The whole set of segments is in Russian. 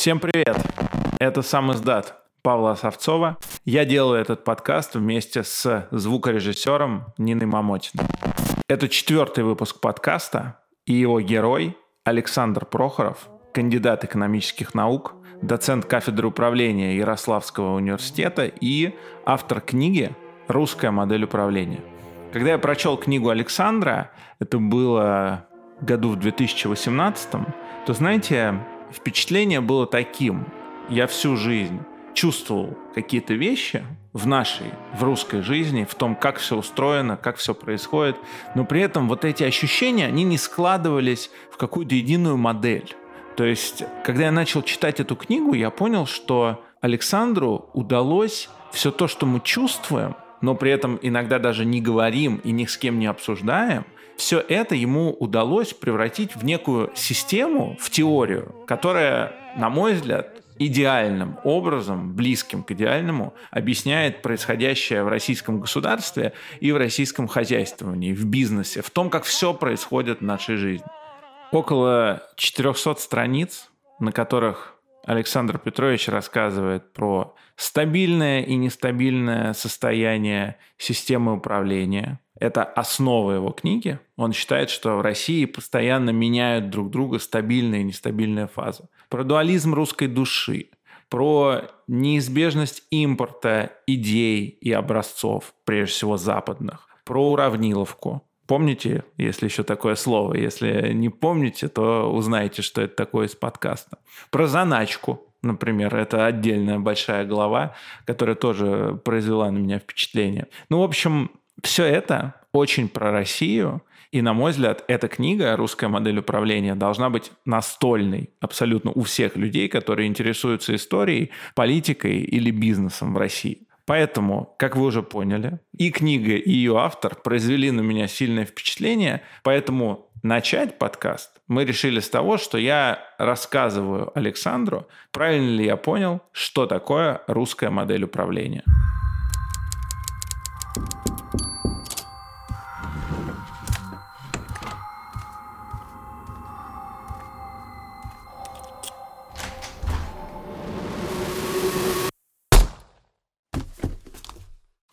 Всем привет! Это сам издат Павла Савцова. Я делаю этот подкаст вместе с звукорежиссером Ниной Мамотиной. Это четвертый выпуск подкаста, и его герой Александр Прохоров, кандидат экономических наук, доцент кафедры управления Ярославского университета и автор книги «Русская модель управления». Когда я прочел книгу Александра, это было году в 2018, то, знаете, впечатление было таким. Я всю жизнь чувствовал какие-то вещи в нашей, в русской жизни, в том, как все устроено, как все происходит, но при этом вот эти ощущения, они не складывались в какую-то единую модель. То есть, когда я начал читать эту книгу, я понял, что Александру удалось все то, что мы чувствуем, но при этом иногда даже не говорим и ни с кем не обсуждаем – все это ему удалось превратить в некую систему, в теорию, которая, на мой взгляд, идеальным образом, близким к идеальному, объясняет происходящее в российском государстве и в российском хозяйствовании, в бизнесе, в том, как все происходит в нашей жизни. Около 400 страниц, на которых Александр Петрович рассказывает про стабильное и нестабильное состояние системы управления – это основа его книги. Он считает, что в России постоянно меняют друг друга стабильные и нестабильные фазы. Про дуализм русской души, про неизбежность импорта идей и образцов, прежде всего западных, про уравниловку. Помните, если еще такое слово? Если не помните, то узнаете, что это такое из подкаста. Про заначку, например, это отдельная большая глава, которая тоже произвела на меня впечатление. Ну, в общем, все это очень про Россию, и, на мой взгляд, эта книга «Русская модель управления» должна быть настольной абсолютно у всех людей, которые интересуются историей, политикой или бизнесом в России. Поэтому, как вы уже поняли, и книга, и ее автор произвели на меня сильное впечатление, поэтому начать подкаст мы решили с того, что я рассказываю Александру, правильно ли я понял, что такое русская модель управления.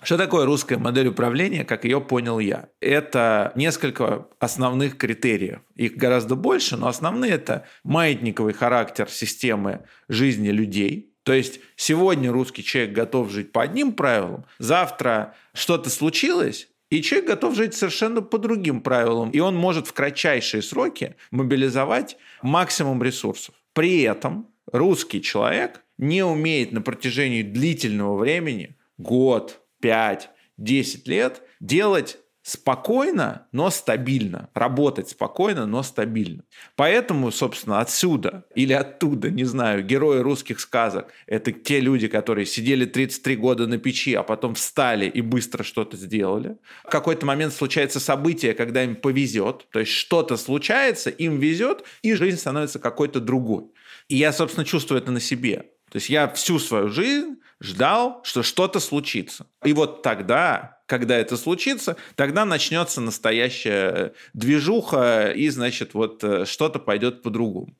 Что такое русская модель управления, как ее понял я? Это несколько основных критериев. Их гораздо больше, но основные это маятниковый характер системы жизни людей, то есть сегодня русский человек готов жить по одним правилам, завтра что-то случилось, и человек готов жить совершенно по другим правилам, и он может в кратчайшие сроки мобилизовать максимум ресурсов. При этом русский человек не умеет на протяжении длительного времени, год, 5, 10 лет делать спокойно, но стабильно. Работать спокойно, но стабильно. Поэтому, собственно, отсюда или оттуда, не знаю, герои русских сказок – это те люди, которые сидели 33 года на печи, а потом встали и быстро что-то сделали. В какой-то момент случается событие, когда им повезет, то есть что-то случается, им везет, и жизнь становится какой-то другой. И я, собственно, чувствую это на себе. То есть я всю свою жизнь ждал, что что-то случится. И вот тогда, когда это случится, тогда начнется настоящая движуха, и, значит, вот э, что-то пойдет по-другому.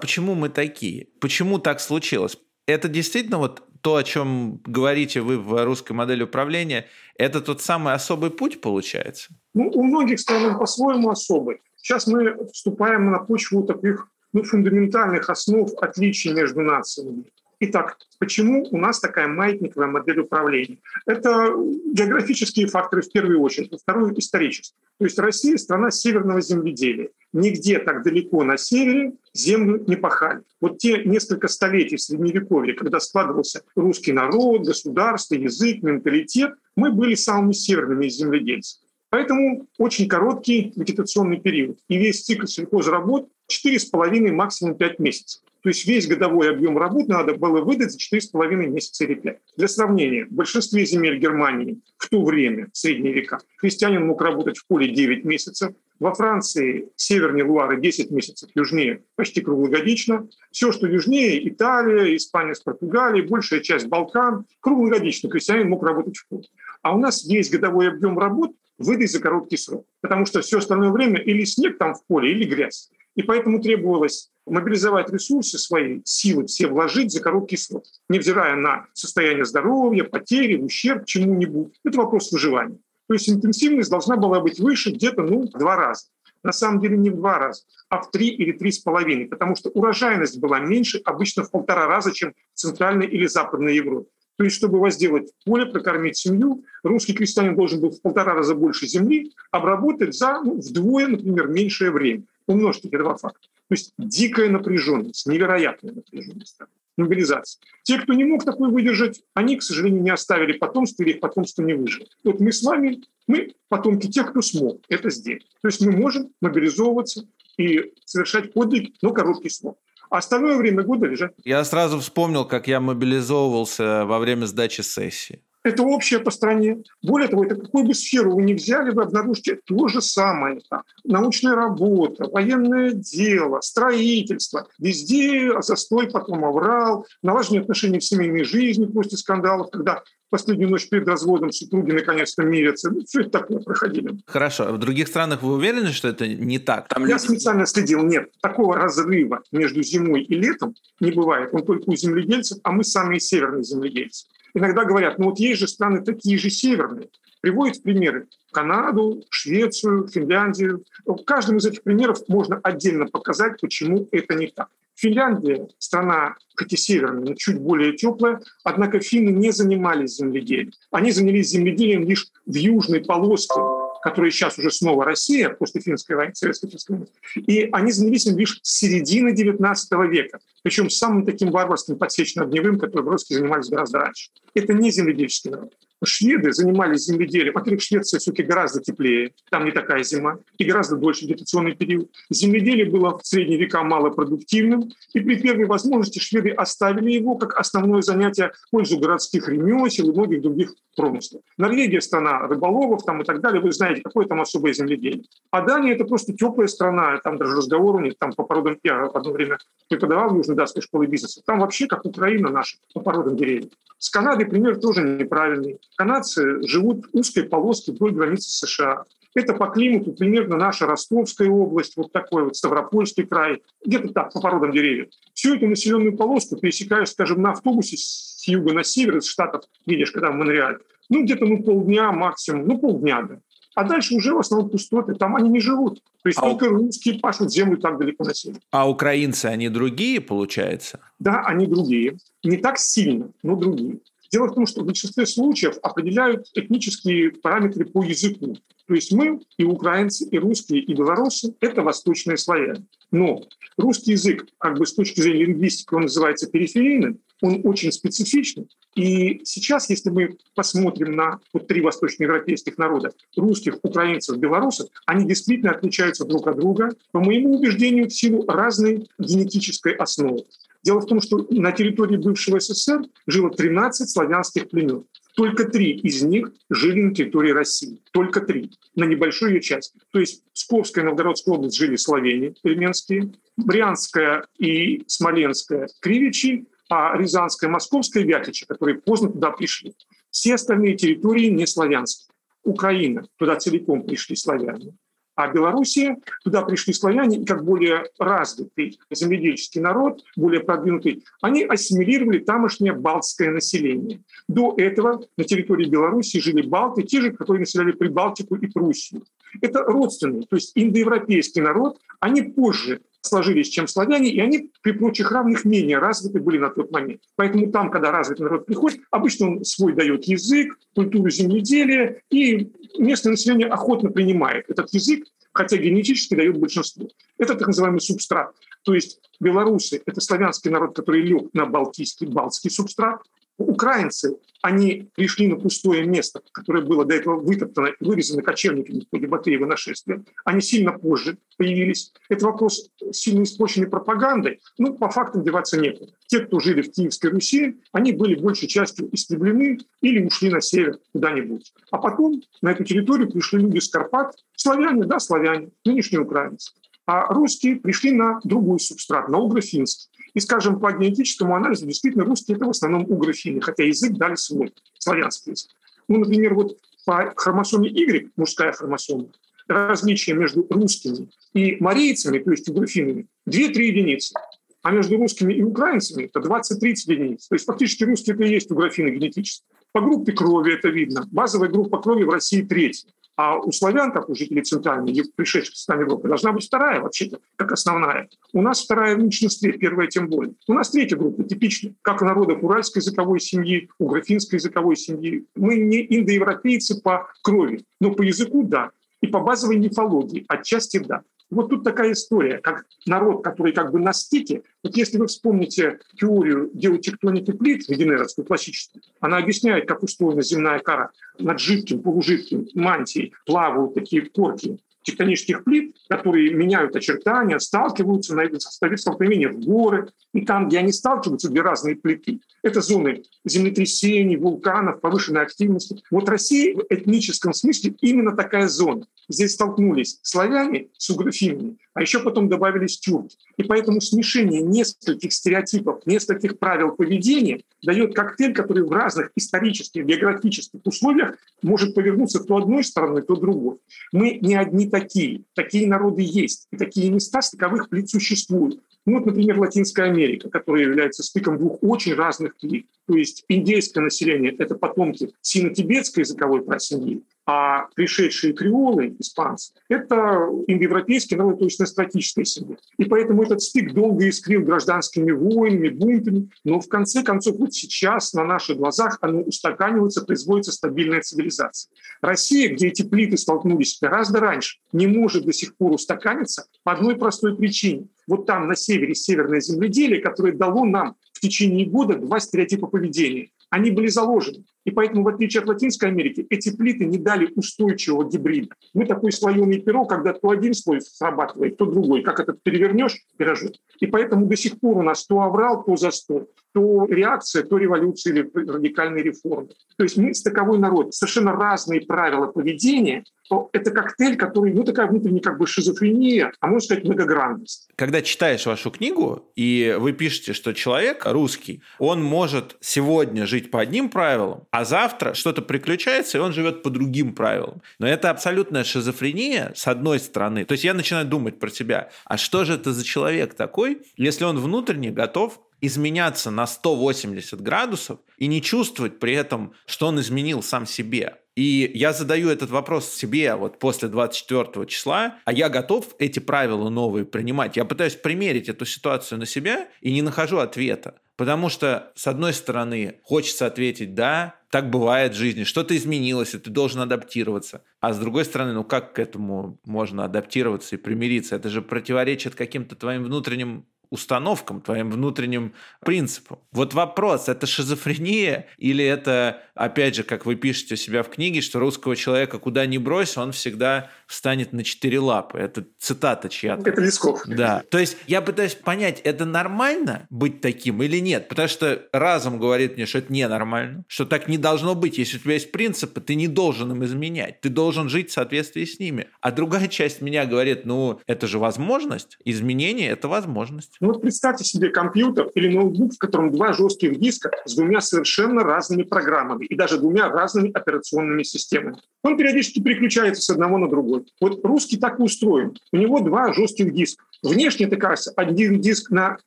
Почему мы такие? Почему так случилось? Это действительно вот то, о чем говорите вы в русской модели управления, это тот самый особый путь получается? Ну, у многих стран по-своему особый. Сейчас мы вступаем на почву таких ну, фундаментальных основ отличий между нациями. Итак, почему у нас такая маятниковая модель управления? Это географические факторы в первую очередь, а вторую – исторические. То есть Россия – страна северного земледелия. Нигде так далеко на севере землю не пахали. Вот те несколько столетий в Средневековье, когда складывался русский народ, государство, язык, менталитет, мы были самыми северными из земледельцев. Поэтому очень короткий вегетационный период. И весь цикл сельхозработ 4,5, максимум 5 месяцев. То есть весь годовой объем работ надо было выдать за 4,5 месяца или 5. Для сравнения, в большинстве земель Германии в то время, в средние века, крестьянин мог работать в поле 9 месяцев, во Франции севернее Луары 10 месяцев, южнее почти круглогодично. Все, что южнее, Италия, Испания с Португалией, большая часть Балкан, круглогодично крестьянин мог работать в поле. А у нас весь годовой объем работ выдать за короткий срок, потому что все остальное время или снег там в поле, или грязь. И поэтому требовалось мобилизовать ресурсы свои, силы все вложить за короткий срок, невзирая на состояние здоровья, потери, ущерб чему-нибудь. Это вопрос выживания. То есть интенсивность должна была быть выше где-то ну, в два раза. На самом деле не в два раза, а в три или три с половиной, потому что урожайность была меньше обычно в полтора раза, чем в Центральной или Западной Европе. То есть, чтобы возделать поле, прокормить семью, русский крестьянин должен был в полтора раза больше земли обработать за ну, вдвое, например, меньшее время. Умножьте эти два факта. То есть дикая напряженность, невероятная напряженность, мобилизация. Те, кто не мог такой выдержать, они, к сожалению, не оставили потомство или их потомство не выжило. Вот мы с вами, мы потомки тех, кто смог это сделать. То есть мы можем мобилизовываться и совершать подвиг, но короткий срок а остальное время года лежать. Я сразу вспомнил, как я мобилизовывался во время сдачи сессии. Это общее по стране. Более того, это какую бы сферу вы ни взяли, вы обнаружите то же самое. Там, научная работа, военное дело, строительство. Везде застой, потом оврал, налаживание отношений в семейной жизни после скандалов, когда последнюю ночь перед разводом супруги наконец-то мирятся. Ну, все это такое проходили. Хорошо. А в других странах вы уверены, что это не так? Там Я специально следил. Нет, такого разрыва между зимой и летом не бывает. Он только у земледельцев, а мы самые северные земледельцы. Иногда говорят, ну вот есть же страны такие же северные. Приводят примеры Канаду, Швецию, Финляндию. В каждом из этих примеров можно отдельно показать, почему это не так. Финляндия – страна, хоть и северная, но чуть более теплая, однако финны не занимались земледелием. Они занялись земледелием лишь в южной полоске, которая сейчас уже снова Россия, после финской войны, советской финской войны. И они занялись им лишь с середины XIX века, причем самым таким варварским подсечно-огневым, который русские занимались гораздо раньше. Это не земледельческий народ шведы занимались земледелием. Во-первых, Швеция все-таки гораздо теплее, там не такая зима, и гораздо больше вегетационный период. Земледелие было в средние века малопродуктивным, и при первой возможности шведы оставили его как основное занятие в пользу городских ремесел и многих других промыслов. Норвегия – страна рыболовов там, и так далее. Вы знаете, какое там особое земледелие. А Дания – это просто теплая страна, там даже разговору нет, там по породам, я в одно время преподавал в Южно-Датской школе бизнеса, там вообще как Украина наша по породам деревьев. С Канадой пример тоже неправильный. Канадцы живут в узкой полоске вдоль границы США. Это по климату примерно наша Ростовская область, вот такой вот Ставропольский край, где-то так, по породам деревьев. Всю эту населенную полоску пересекаешь, скажем, на автобусе с юга на север, из Штатов, видишь, когда в Монреаль, ну, где-то ну, полдня максимум, ну, полдня, да. А дальше уже в основном пустоты, там они не живут. То есть а только у... русские пашут землю так далеко на север. А украинцы, они другие, получается? Да, они другие. Не так сильно, но другие. Дело в том, что в большинстве случаев определяют этнические параметры по языку. То есть мы, и украинцы, и русские, и белорусы – это восточные славяне. Но русский язык, как бы с точки зрения лингвистики, он называется периферийным, он очень специфичный. И сейчас, если мы посмотрим на вот три восточноевропейских народа – русских, украинцев, белорусов, они действительно отличаются друг от друга, по моему убеждению, в силу разной генетической основы. Дело в том, что на территории бывшего СССР жило 13 славянских племен. Только три из них жили на территории России. Только три. На небольшую ее часть. То есть Псковская и Новгородская область жили славяне племенские, Брянская и Смоленская – кривичи, а Рязанская и Московская – вятичи, которые поздно туда пришли. Все остальные территории не славянские. Украина, туда целиком пришли славяне. А Белоруссия, туда пришли славяне, как более развитый земледельческий народ, более продвинутый, они ассимилировали тамошнее балтское население. До этого на территории Беларуси жили балты, те же, которые населяли Прибалтику и Пруссию. Это родственный, то есть индоевропейский народ, они позже сложились, чем славяне, и они при прочих равных менее развиты были на тот момент. Поэтому там, когда развитый народ приходит, обычно он свой дает язык, культуру земледелия, и местное население охотно принимает этот язык, хотя генетически дает большинство. Это так называемый субстрат. То есть белорусы – это славянский народ, который лег на балтийский, балтский субстрат, Украинцы, они пришли на пустое место, которое было до этого вытоптано и вырезано кочевниками в ходе Батыева нашествия. Они сильно позже появились. Это вопрос сильно испорченной пропагандой. Ну, по фактам деваться некуда. Те, кто жили в Киевской Руси, они были большей частью истреблены или ушли на север куда-нибудь. А потом на эту территорию пришли люди с Карпат, славяне, да, славяне, нынешние украинцы. А русские пришли на другой субстрат, на угрофинский. И, скажем, по генетическому анализу действительно русские – это в основном угрофины, хотя язык дали свой, славянский язык. Ну, например, вот по хромосоме Y, мужская хромосома, различие между русскими и марийцами, то есть угрофинами, 2-3 единицы. А между русскими и украинцами это 20-30 единиц. То есть фактически русские это и есть угрофины генетически. По группе крови это видно. Базовая группа крови в России третья. А у славян, как у жителей Центральной, пришедших с нами Европы, должна быть вторая вообще-то, как основная. У нас вторая в меньшинстве, первая тем более. У нас третья группа, типичная, как у народов уральской языковой семьи, у графинской языковой семьи. Мы не индоевропейцы по крови, но по языку – да. И по базовой мифологии отчасти – да. Вот тут такая история, как народ, который как бы на стике. Вот если вы вспомните теорию геотектоники плит Веденеровскую, классическую, она объясняет, как устроена земная кора. Над жидким, полужидким мантией плавают такие корки тектонических плит, которые меняют очертания, сталкиваются, ставят столкновение в горы. И там, где они сталкиваются, две разные плиты. Это зоны землетрясений, вулканов, повышенной активности. Вот Россия в этническом смысле именно такая зона. Здесь столкнулись славяне с угрофинами, а еще потом добавились тюрки. И поэтому смешение нескольких стереотипов, нескольких правил поведения дает коктейль, который в разных исторических, географических условиях может повернуться то одной стороной, то другой. Мы не одни такие. Такие народы есть. И такие места стыковых плит существуют. Ну, вот, например, Латинская Америка, которая является стыком двух очень разных плит. То есть индейское население – это потомки сино-тибетской языковой просемьи, а пришедшие креолы, испанцы, это индоевропейский народ, настратическая семья. И поэтому этот стык долго искрил гражданскими войнами, бунтами, но в конце концов вот сейчас на наших глазах оно устаканивается, производится стабильная цивилизация. Россия, где эти плиты столкнулись гораздо раньше, не может до сих пор устаканиться по одной простой причине. Вот там на севере северное земледелие, которое дало нам в течение года два стереотипа поведения. Они были заложены. И поэтому, в отличие от Латинской Америки, эти плиты не дали устойчивого гибрида. Мы такой слоеный пирог, когда то один слой срабатывает, то другой. Как этот перевернешь, пирожок. И поэтому до сих пор у нас то аврал, то застой, то реакция, то революция или радикальные реформы. То есть мы стыковой народ, совершенно разные правила поведения, то это коктейль, который, ну, такая внутренняя как бы шизофрения, а можно сказать многогранность. Когда читаешь вашу книгу, и вы пишете, что человек русский, он может сегодня жить по одним правилам, а завтра что-то приключается, и он живет по другим правилам. Но это абсолютная шизофрения, с одной стороны. То есть я начинаю думать про себя, а что же это за человек такой, если он внутренне готов изменяться на 180 градусов и не чувствовать при этом, что он изменил сам себе. И я задаю этот вопрос себе вот после 24 числа, а я готов эти правила новые принимать. Я пытаюсь примерить эту ситуацию на себя и не нахожу ответа. Потому что, с одной стороны, хочется ответить «да», так бывает в жизни, что-то изменилось, и ты должен адаптироваться. А с другой стороны, ну как к этому можно адаптироваться и примириться? Это же противоречит каким-то твоим внутренним установкам, твоим внутренним принципам. Вот вопрос, это шизофрения или это, опять же, как вы пишете у себя в книге, что русского человека куда ни брось, он всегда встанет на четыре лапы. Это цитата чья-то. Это Лесков. Да. То есть я пытаюсь понять, это нормально быть таким или нет? Потому что разум говорит мне, что это ненормально, что так не должно быть. Если у тебя есть принципы, ты не должен им изменять. Ты должен жить в соответствии с ними. А другая часть меня говорит, ну, это же возможность. Изменение – это возможность. Ну вот представьте себе компьютер или ноутбук, в котором два жестких диска с двумя совершенно разными программами и даже двумя разными операционными системами. Он периодически переключается с одного на другой. Вот русский так и устроен. У него два жестких диска. Внешне это кажется один диск на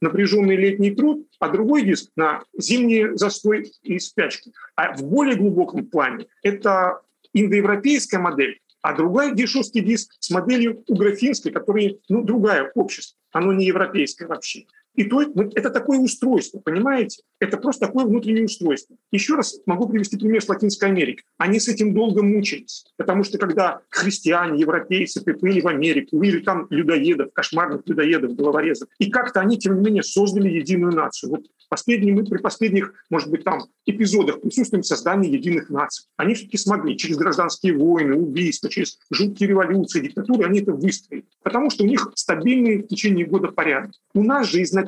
напряженный летний труд, а другой диск на зимний застой и спячки. А в более глубоком плане это индоевропейская модель, а другой жесткий диск с моделью угрофинской, которая ну, другая общество оно не европейское вообще. И то, это такое устройство, понимаете? Это просто такое внутреннее устройство. Еще раз могу привести пример с Латинской Америки. Они с этим долго мучились, потому что когда христиане, европейцы приплыли в Америку, увидели там людоедов, кошмарных людоедов, головорезов, и как-то они, тем не менее, создали единую нацию. Вот последние, мы при последних, может быть, там эпизодах присутствуем в единых наций. Они все-таки смогли через гражданские войны, убийства, через жуткие революции, диктатуры, они это выстроили. Потому что у них стабильный в течение года порядок. У нас же изначально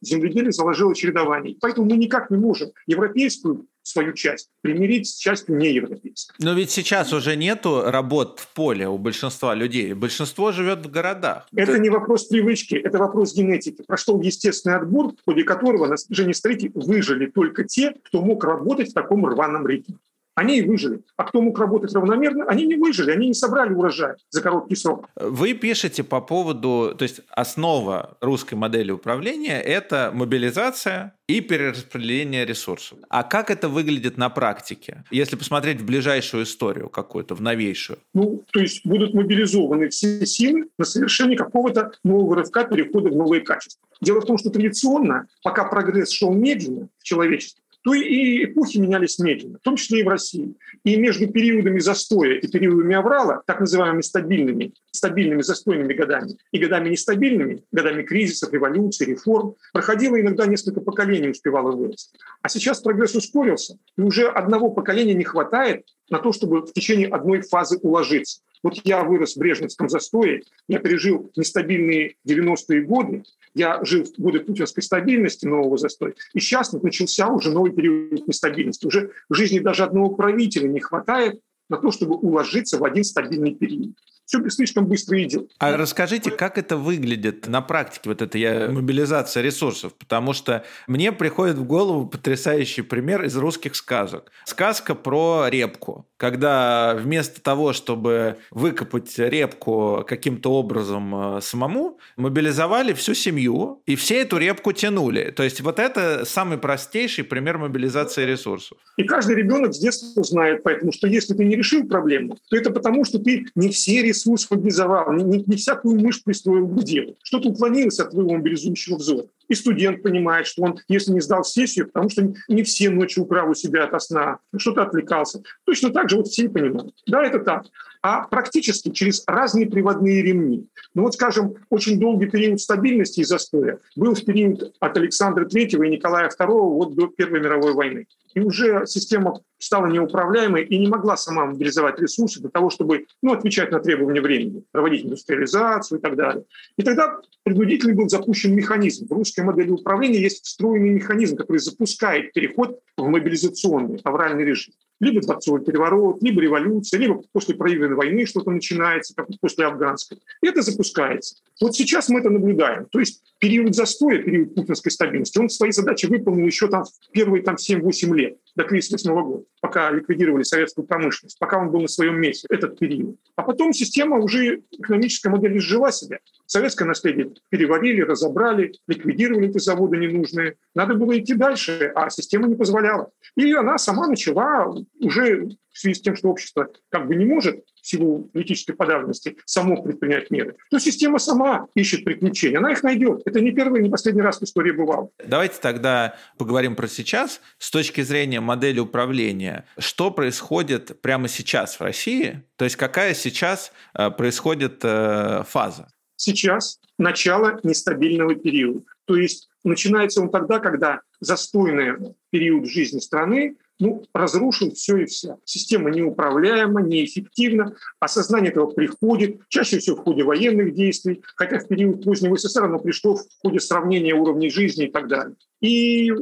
земледелие заложило чередование. Поэтому мы никак не можем европейскую свою часть, примирить с частью неевропейской. Но ведь сейчас уже нету работ в поле у большинства людей. Большинство живет в городах. Это Ты... не вопрос привычки, это вопрос генетики. Прошел естественный отбор, в ходе которого на снижении строителей выжили только те, кто мог работать в таком рваном ритме. Они и выжили. А кто мог работать равномерно, они не выжили, они не собрали урожай за короткий срок. Вы пишете по поводу, то есть основа русской модели управления – это мобилизация и перераспределение ресурсов. А как это выглядит на практике, если посмотреть в ближайшую историю какую-то, в новейшую? Ну, то есть будут мобилизованы все силы на совершение какого-то нового рывка перехода в новые качества. Дело в том, что традиционно, пока прогресс шел медленно в человечестве, то и эпохи менялись медленно, в том числе и в России. И между периодами застоя и периодами аврала, так называемыми стабильными, стабильными застойными годами и годами нестабильными, годами кризисов, революций, реформ, проходило иногда несколько поколений успевало вырасти. А сейчас прогресс ускорился, и уже одного поколения не хватает на то, чтобы в течение одной фазы уложиться. Вот я вырос в Брежневском застое, я пережил нестабильные 90-е годы, я жил в годы путинской стабильности, нового застоя, и сейчас начался уже новый период нестабильности. Уже в жизни даже одного правителя не хватает на то, чтобы уложиться в один стабильный период все слишком быстро идет. А расскажите, как это выглядит на практике, вот эта я, мобилизация ресурсов? Потому что мне приходит в голову потрясающий пример из русских сказок. Сказка про репку. Когда вместо того, чтобы выкопать репку каким-то образом э, самому, мобилизовали всю семью, и все эту репку тянули. То есть вот это самый простейший пример мобилизации ресурсов. И каждый ребенок с детства знает, поэтому что если ты не решил проблему, то это потому, что ты не все ресурсы ресурс мобилизовал, не, не, не всякую мышь пристроил к делу. Что-то уклонилось от твоего мобилизующего взора. И студент понимает, что он, если не сдал сессию, потому что не все ночи украл у себя от сна, что-то отвлекался. Точно так же вот все понимают. Да, это так. А практически через разные приводные ремни. Ну вот, скажем, очень долгий период стабильности и застоя был в период от Александра III и Николая II вот до Первой мировой войны. И уже система стала неуправляемой и не могла сама мобилизовать ресурсы для того, чтобы ну, отвечать на требования времени, проводить индустриализацию и так далее. И тогда предварительно был запущен механизм. В русской модели управления есть встроенный механизм, который запускает переход в мобилизационный авральный режим либо дворцовый переворот, либо революция, либо после проигранной войны что-то начинается, как после афганской. Это запускается. Вот сейчас мы это наблюдаем. То есть период застоя, период путинской стабильности, он свои задачи выполнил еще там в первые там, 7-8 лет, до кризиса 8 года, пока ликвидировали советскую промышленность, пока он был на своем месте, этот период. А потом система уже, экономическая модель изжила себя. Советское наследие переварили, разобрали, ликвидировали эти заводы ненужные. Надо было идти дальше, а система не позволяла. И она сама начала уже в связи с тем, что общество как бы не может в силу политической подавленности само предпринять меры, то система сама ищет приключения. Она их найдет. Это не первый, не последний раз в истории бывало. Давайте тогда поговорим про сейчас. С точки зрения модели управления, что происходит прямо сейчас в России? То есть какая сейчас э, происходит э, фаза? Сейчас начало нестабильного периода. То есть начинается он тогда, когда застойный период жизни страны ну, разрушил все и вся. Система неуправляема, неэффективна, осознание этого приходит, чаще всего в ходе военных действий, хотя в период позднего СССР оно пришло в ходе сравнения уровней жизни и так далее. И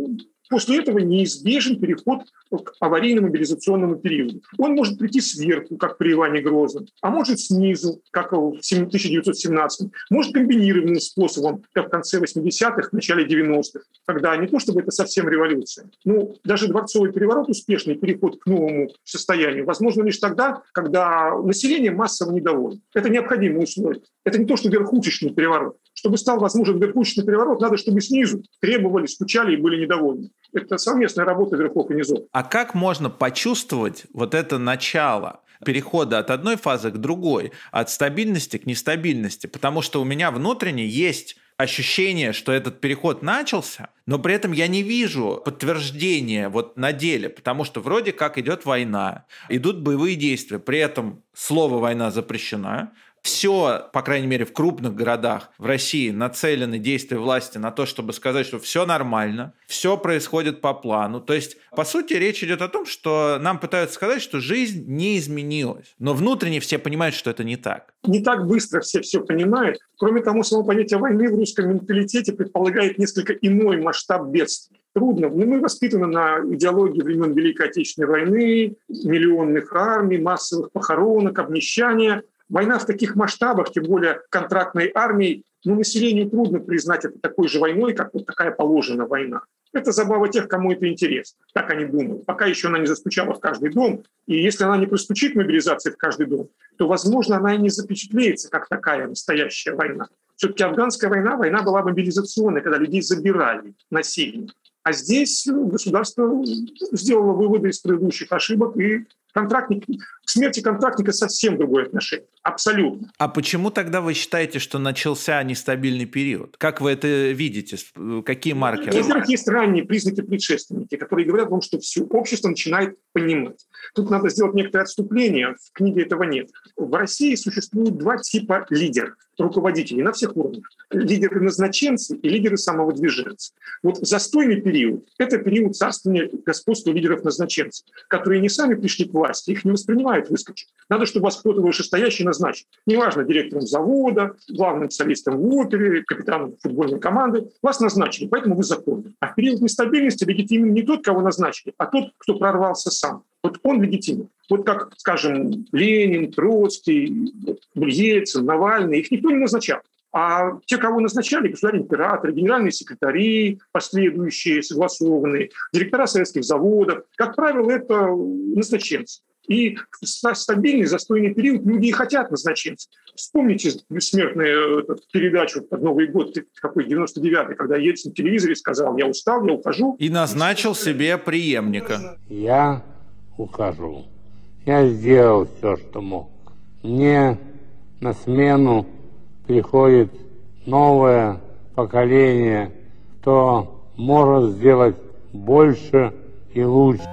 После этого неизбежен переход к аварийному мобилизационному периоду. Он может прийти сверху, как при Иване Грозном, а может снизу, как в 1917 может комбинированным способом, как в конце 80-х, начале 90-х, когда не то чтобы это совсем революция, но даже дворцовый переворот, успешный переход к новому состоянию, возможно лишь тогда, когда население массово недовольно. Это необходимое условие. Это не то, что верхушечный переворот. Чтобы стал возможен верхушечный переворот, надо, чтобы снизу требовали, стучали и были недовольны. Это совместная работа верхов и низов. А как можно почувствовать вот это начало? перехода от одной фазы к другой, от стабильности к нестабильности, потому что у меня внутренне есть ощущение, что этот переход начался, но при этом я не вижу подтверждения вот на деле, потому что вроде как идет война, идут боевые действия, при этом слово «война» запрещено, все, по крайней мере, в крупных городах в России нацелены действия власти на то, чтобы сказать, что все нормально, все происходит по плану. То есть, по сути, речь идет о том, что нам пытаются сказать, что жизнь не изменилась. Но внутренне все понимают, что это не так. Не так быстро все все понимают. Кроме того, само понятие войны в русском менталитете предполагает несколько иной масштаб бедствий трудно. Но мы воспитаны на идеологии времен Великой Отечественной войны, миллионных армий, массовых похоронок, обнищания. Война в таких масштабах, тем более контрактной армией, ну, населению трудно признать это такой же войной, как вот такая положена война. Это забава тех, кому это интересно. Так они думают. Пока еще она не застучала в каждый дом. И если она не простучит мобилизации в каждый дом, то, возможно, она и не запечатлеется как такая настоящая война. Все-таки афганская война, война была мобилизационная, когда людей забирали насильно. А здесь государство сделало выводы из предыдущих ошибок и контрактник, к смерти контрактника совсем другое отношение. Абсолютно. А почему тогда вы считаете, что начался нестабильный период? Как вы это видите? Какие маркеры? Во-первых, есть ранние признаки предшественники, которые говорят о том, что все общество начинает понимать. Тут надо сделать некоторое отступление. В книге этого нет. В России существует два типа лидеров, руководителей на всех уровнях. Лидеры-назначенцы и лидеры-самовыдвиженцы. Вот застойный период – это период царствования господства лидеров-назначенцев, которые не сами пришли к власти, власти, их не воспринимают выскочек. Надо, чтобы вас кто-то вышестоящий назначил. Неважно, директором завода, главным солистом в опере, капитаном футбольной команды. Вас назначили, поэтому вы законны. А в период нестабильности легитимен не тот, кого назначили, а тот, кто прорвался сам. Вот он легитимен. Вот как, скажем, Ленин, Троцкий, Ельцин, Навальный, их никто не назначал. А те, кого назначали, государь-императоры, генеральные секретари, последующие, согласованные, директора советских заводов, как правило, это назначенцы. И в стабильный застойный период люди и хотят назначенцев. Вспомните бессмертную передачу под Новый год, какой 99-й, когда Ельцин в телевизоре сказал, я устал, я ухожу. И назначил себе преемника. Я ухожу. Я сделал все, что мог. Мне на смену приходит новое поколение, кто может сделать больше и лучше.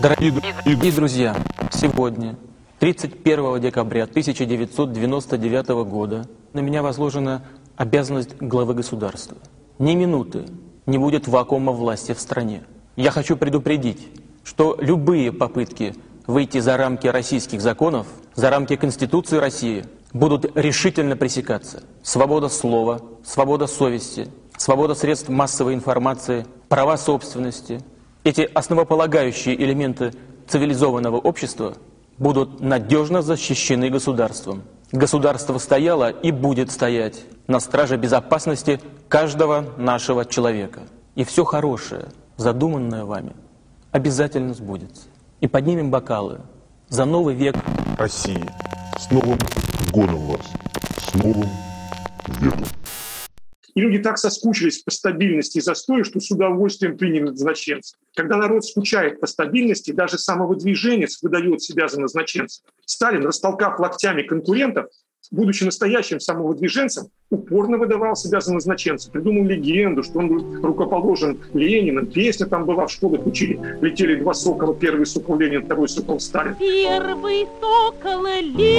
Дорогие друзья, сегодня, 31 декабря 1999 года, на меня возложена обязанность главы государства. Ни минуты не будет вакуума власти в стране. Я хочу предупредить, что любые попытки выйти за рамки российских законов, за рамки Конституции России – будут решительно пресекаться. Свобода слова, свобода совести, свобода средств массовой информации, права собственности. Эти основополагающие элементы цивилизованного общества будут надежно защищены государством. Государство стояло и будет стоять на страже безопасности каждого нашего человека. И все хорошее, задуманное вами, обязательно сбудется. И поднимем бокалы за новый век России с новым годом вас, с новым веком. И люди так соскучились по стабильности и застою, что с удовольствием приняли назначенца. Когда народ скучает по стабильности, даже самовыдвиженец выдает себя за назначенца. Сталин, растолкав локтями конкурентов, будучи настоящим самовыдвиженцем, упорно выдавал себя за назначенца. Придумал легенду, что он рукоположен Лениным. Песня там была, в школах учили. Летели два сокола. Первый сокол Ленин, второй сокол Сталин. Первый сокол Ленин,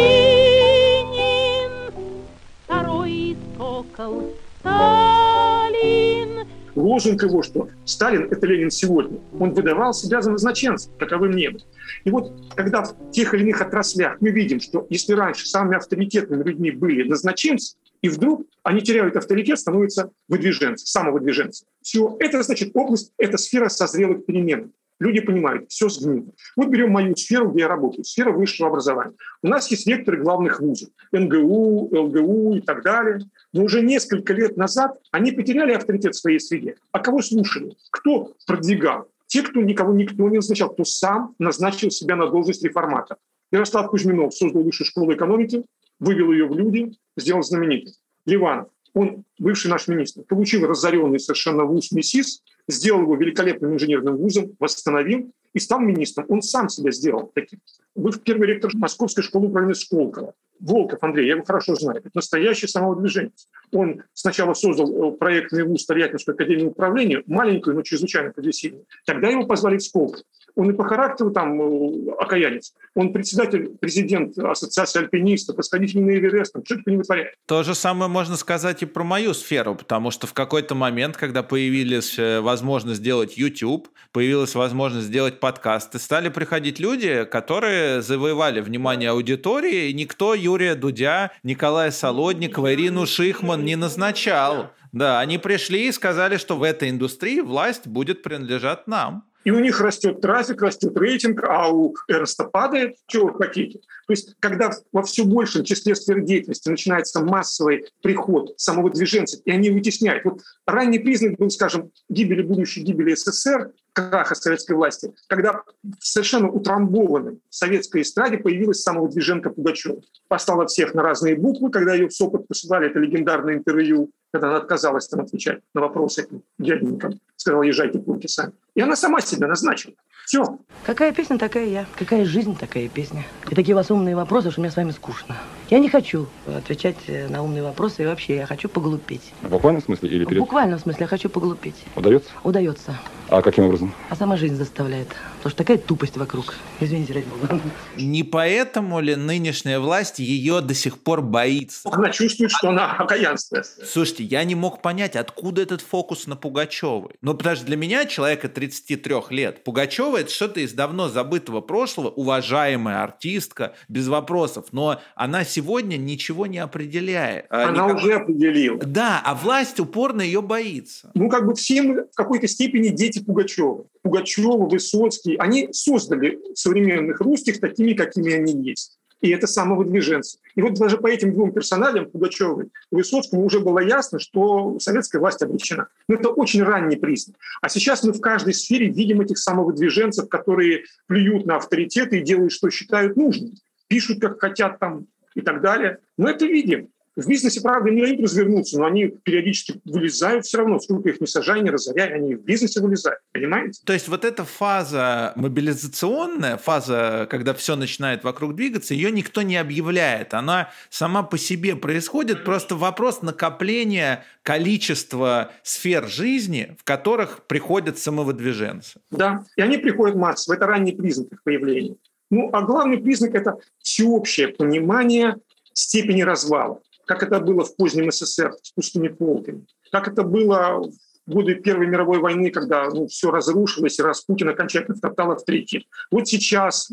второй сокол Сталин. Лозунг его, что Сталин – это Ленин сегодня. Он выдавал себя за назначенца, таковым не был. И вот когда в тех или иных отраслях мы видим, что если раньше самыми авторитетными людьми были назначенцы, и вдруг они теряют авторитет, становятся выдвиженцы, самовыдвиженцы. Все это значит область, это сфера созрела к переменам. Люди понимают, все сгнило. Вот берем мою сферу, где я работаю, сфера высшего образования. У нас есть ректоры главных вузов, НГУ, ЛГУ и так далее. Но уже несколько лет назад они потеряли авторитет в своей среде. А кого слушали? Кто продвигал? Те, кто никого никто не назначал, кто сам назначил себя на должность реформатора. Ярослав Кузьминов создал высшую школу экономики, вывел ее в люди, сделал знаменитым. Ливанов, он бывший наш министр, получил разоренный совершенно вуз МИСИС, сделал его великолепным инженерным вузом, восстановил и стал министром. Он сам себя сделал таким. Вы первый ректор Московской школы управления Сколково. Волков Андрей, я его хорошо знаю, это настоящий самовыдвиженец. Он сначала создал э, проектный вуз Тольяттинскую академию управления, маленькую, но чрезвычайно прогрессивную. Тогда его позвали в Сколково. Он и по характеру там э, окаянец. Он председатель, президент Ассоциации альпинистов, восходитель на Эверест, там что-то не вытворяет. То же самое можно сказать и про мою сферу, потому что в какой-то момент, когда появилась э, возможность сделать YouTube, появилась возможность сделать подкасты, стали приходить люди, которые завоевали внимание аудитории, и никто Юрия Дудя, Николая Солодникова, Ирину Шихман не назначал. Да, они пришли и сказали, что в этой индустрии власть будет принадлежать нам. И у них растет трафик, растет рейтинг, а у Эрнста падает. Чего вы хотите? То есть, когда во все большем числе сфер деятельности начинается массовый приход самовыдвиженцев, и они вытесняют. Вот ранний признак был, скажем, гибели, будущей гибели СССР, краха советской власти, когда совершенно утрамбованной в советской эстраде появилась самовыдвиженка Пугачева. Послала всех на разные буквы, когда ее в Сопот посылали, это легендарное интервью, когда она отказалась там отвечать на вопросы дяденькам, сказала, езжайте, пульки сами. И она сама себя назначила. Все. Какая песня, такая я. Какая жизнь, такая песня. И такие у вас умные вопросы, что мне с вами скучно. Я не хочу отвечать э, на умные вопросы, и вообще я хочу поглупеть. В буквальном смысле или В перед... буквальном смысле я хочу поглупеть. Удается? Удается. А каким образом? А сама жизнь заставляет. Потому что такая тупость вокруг. Извините, ради бога. Не поэтому ли нынешняя власть ее до сих пор боится? Она чувствует, что она окаянствует. Слушайте, я не мог понять, откуда этот фокус на Пугачевой. Ну, потому что для меня, человека 33 лет, Пугачева это что-то из давно забытого прошлого, уважаемая артистка, без вопросов. Но она сегодня ничего не определяет. А, Она никак- уже определила. Да, а власть упорно ее боится. Ну, как бы все мы в какой-то степени дети Пугачева. Пугачева, Высоцкий, они создали современных русских такими, какими они есть. И это самовыдвиженцы. И вот даже по этим двум персоналям, Пугачевой и Высоцкому, уже было ясно, что советская власть обречена. Но это очень ранний признак. А сейчас мы в каждой сфере видим этих самовыдвиженцев, которые плюют на авторитеты и делают, что считают нужным. Пишут, как хотят там и так далее. Мы это видим. В бизнесе, правда, не дают развернуться, но они периодически вылезают все равно. Сколько их не сажай, не разоряй, они в бизнесе вылезают. Понимаете? То есть вот эта фаза мобилизационная, фаза, когда все начинает вокруг двигаться, ее никто не объявляет. Она сама по себе происходит. Просто вопрос накопления количества сфер жизни, в которых приходят самовыдвиженцы. Да, и они приходят массово. Это ранний признак их появления. Ну, а главный признак – это всеобщее понимание степени развала. Как это было в позднем СССР с пустыми полками. Как это было в годы Первой мировой войны, когда ну, все разрушилось, и Распутин окончательно втоптал авторитет. Вот сейчас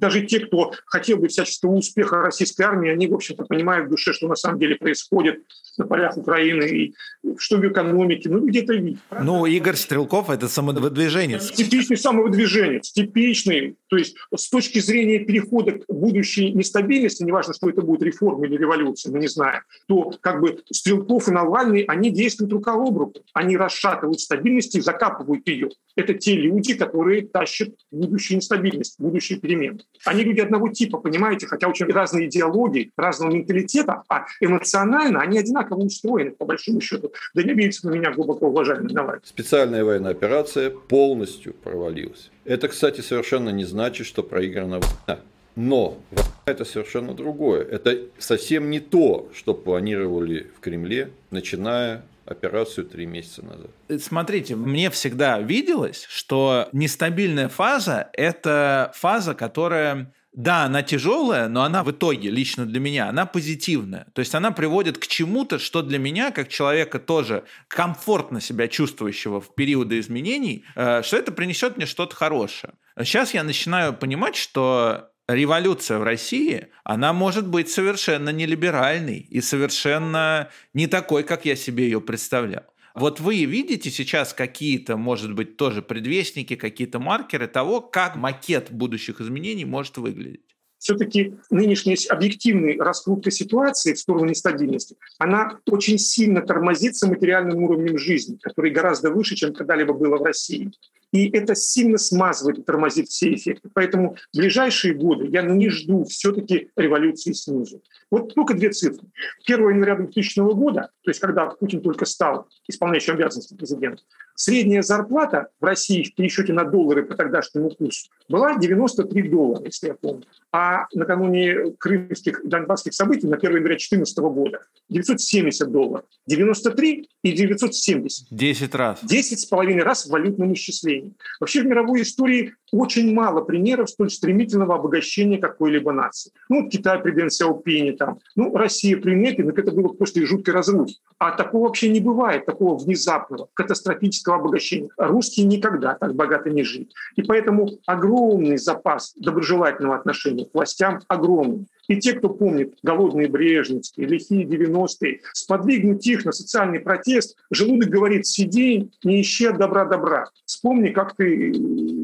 даже те, кто хотел бы всяческого успеха российской армии, они, в общем-то, понимают в душе, что на самом деле происходит на полях Украины, и что в экономике. Ну, где-то правда? Ну, Игорь Стрелков – это самовыдвиженец. Типичный самовыдвиженец, типичный. То есть с точки зрения перехода к будущей нестабильности, неважно, что это будет реформа или революция, мы не знаем, то как бы Стрелков и Навальный, они действуют рука об руку. Они расшатывают стабильность и закапывают ее. Это те люди, которые тащат будущую нестабильность, будущие перемены. Они люди одного типа, понимаете, хотя очень разные идеологии, разного менталитета, а эмоционально они одинаково устроены, по большому счету. Да не обидится на меня глубоко уважаемый Навальный. Специальная военная операция полностью провалилась. Это, кстати, совершенно не значит, что проиграна война. Но это совершенно другое. Это совсем не то, что планировали в Кремле, начиная операцию три месяца назад. Смотрите, мне всегда виделось, что нестабильная фаза – это фаза, которая да, она тяжелая, но она в итоге, лично для меня, она позитивная. То есть она приводит к чему-то, что для меня, как человека тоже комфортно себя чувствующего в периоды изменений, э, что это принесет мне что-то хорошее. Сейчас я начинаю понимать, что революция в России, она может быть совершенно нелиберальной и совершенно не такой, как я себе ее представлял. Вот вы видите сейчас какие-то, может быть, тоже предвестники, какие-то маркеры того, как макет будущих изменений может выглядеть? все-таки нынешняя объективная раскрутка ситуации в сторону нестабильности, она очень сильно тормозится материальным уровнем жизни, который гораздо выше, чем когда-либо было в России. И это сильно смазывает и тормозит все эффекты. Поэтому в ближайшие годы я не жду все-таки революции снизу. Вот только две цифры. 1 января 2000 года, то есть когда Путин только стал исполняющим обязанности президента, средняя зарплата в России в пересчете на доллары по тогдашнему курсу была 93 доллара, если я помню. А накануне крымских донбасских событий на 1 января 2014 года 970 долларов. 93 и 970. 10 раз. 10 с половиной раз в валютном исчислении. Вообще в мировой истории очень мало примеров столь стремительного обогащения какой-либо нации. Ну, Китай при Дэн Сяопине, там, ну, Россия при но это было после жуткой разрухи. А такого вообще не бывает, такого внезапного, катастрофического обогащения. Русские никогда так богато не жили. И поэтому огромный запас доброжелательного отношения к властям огромный. И те, кто помнит голодные брежневские, лихие 90-е, сподвигнуть их на социальный протест, желудок говорит, сиди, не ищи от добра добра. Вспомни, как ты в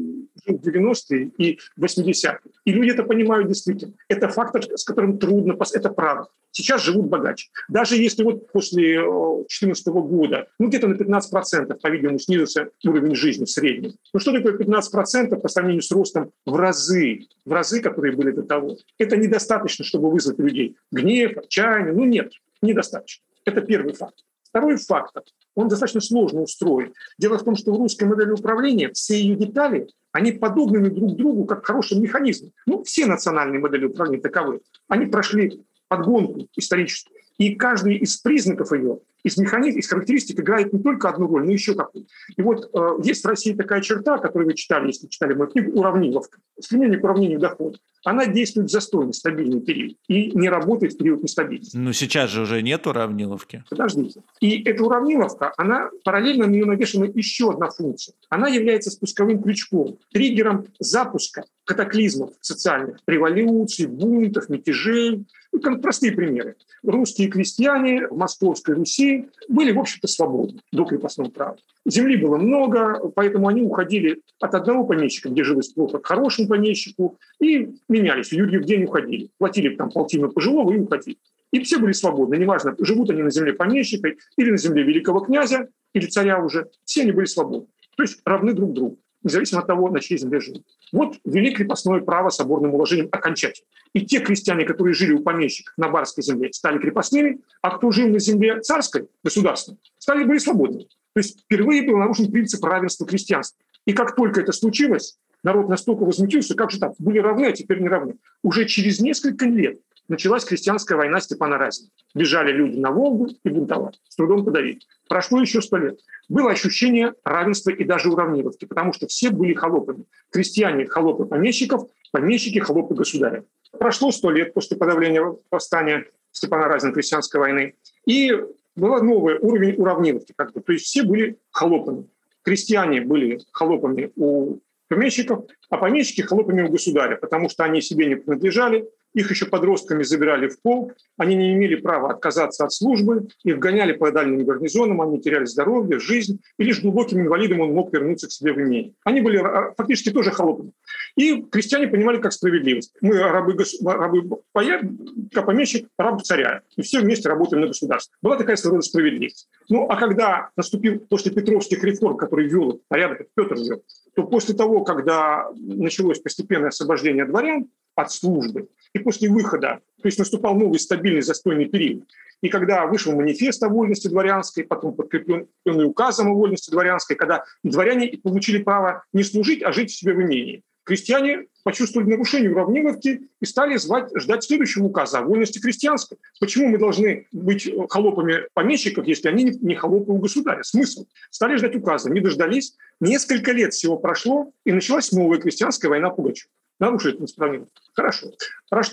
90-е и 80-е. И люди это понимают действительно. Это фактор, с которым трудно, это правда. Сейчас живут богаче. Даже если вот после 2014 года, ну где-то на 15%, по-видимому, снизился уровень жизни в среднем. Ну что такое 15% по сравнению с ростом в разы, в разы, которые были до того? Это недостаточно, чтобы вызвать людей гнев, отчаяние. Ну нет, недостаточно. Это первый факт. Второй фактор, он достаточно сложно устроен. Дело в том, что в русской модели управления все ее детали, они подобны друг другу как хороший механизм. Ну, все национальные модели управления таковы. Они прошли подгонку историческую. И каждый из признаков ее, из механизмов, из характеристик играет не только одну роль, но еще какую. И вот э, есть в России такая черта, которую вы читали, если читали мою книгу, уравниловка. Стремление к уравнению дохода. Она действует в застойный, стабильный период и не работает в период нестабильности. Ну, сейчас же уже нет уравниловки. Подождите. И эта уравниловка, она параллельно на нее навешена еще одна функция. Она является спусковым крючком, триггером запуска катаклизмов социальных, революций, бунтов, мятежей. Ну, простые примеры. Русские крестьяне в Московской Руси были, в общем-то, свободны до крепостного права. Земли было много, поэтому они уходили от одного помещика, где жилось плохо, к хорошему помещику, и менялись. В Юрьев день уходили. Платили там полтину пожилого и уходили. И все были свободны. Неважно, живут они на земле помещика или на земле великого князя, или царя уже. Все они были свободны. То есть равны друг другу независимо от того, на чьей земле живут. Вот ввели крепостное право соборным уложением окончательно. И те крестьяне, которые жили у помещиков на барской земле, стали крепостными, а кто жил на земле царской, государственной, стали были свободными. То есть впервые был нарушен принцип равенства крестьянства. И как только это случилось, народ настолько возмутился, как же так, были равны, а теперь не равны. Уже через несколько лет началась крестьянская война Степана Разина. Бежали люди на Волгу и бунтовали. С трудом подавили. Прошло еще сто лет. Было ощущение равенства и даже уравниловки, потому что все были холопами. Крестьяне – холопы помещиков, помещики – холопы государя. Прошло сто лет после подавления восстания Степана Разина крестьянской войны. И был новый уровень уравниловки. Как бы. То есть все были холопами. Крестьяне были холопами у помещиков, а помещики холопами у государя, потому что они себе не принадлежали, их еще подростками забирали в полк, они не имели права отказаться от службы, их гоняли по дальним гарнизонам, они теряли здоровье, жизнь, и лишь глубоким инвалидом он мог вернуться к себе в имение. Они были а, фактически тоже холопами. И крестьяне понимали как справедливость. Мы рабы, рабы помещик, раб царя, и все вместе работаем на государство. Была такая своего справедливость. Ну, а когда наступил после Петровских реформ, который ввел порядок, Петр ввел, то после того, когда началось постепенное освобождение дворян от службы, и после выхода, то есть наступал новый стабильный застойный период, и когда вышел манифест о вольности дворянской, потом подкрепленный указом о вольности дворянской, когда дворяне получили право не служить, а жить в себе в имении, крестьяне почувствовали нарушение уравниловки и стали звать, ждать следующего указа о вольности крестьянской. Почему мы должны быть холопами помещиков, если они не холопы у государя? Смысл? Стали ждать указа, не дождались. Несколько лет всего прошло, и началась новая крестьянская война Пугачева. Нарушили это Хорошо.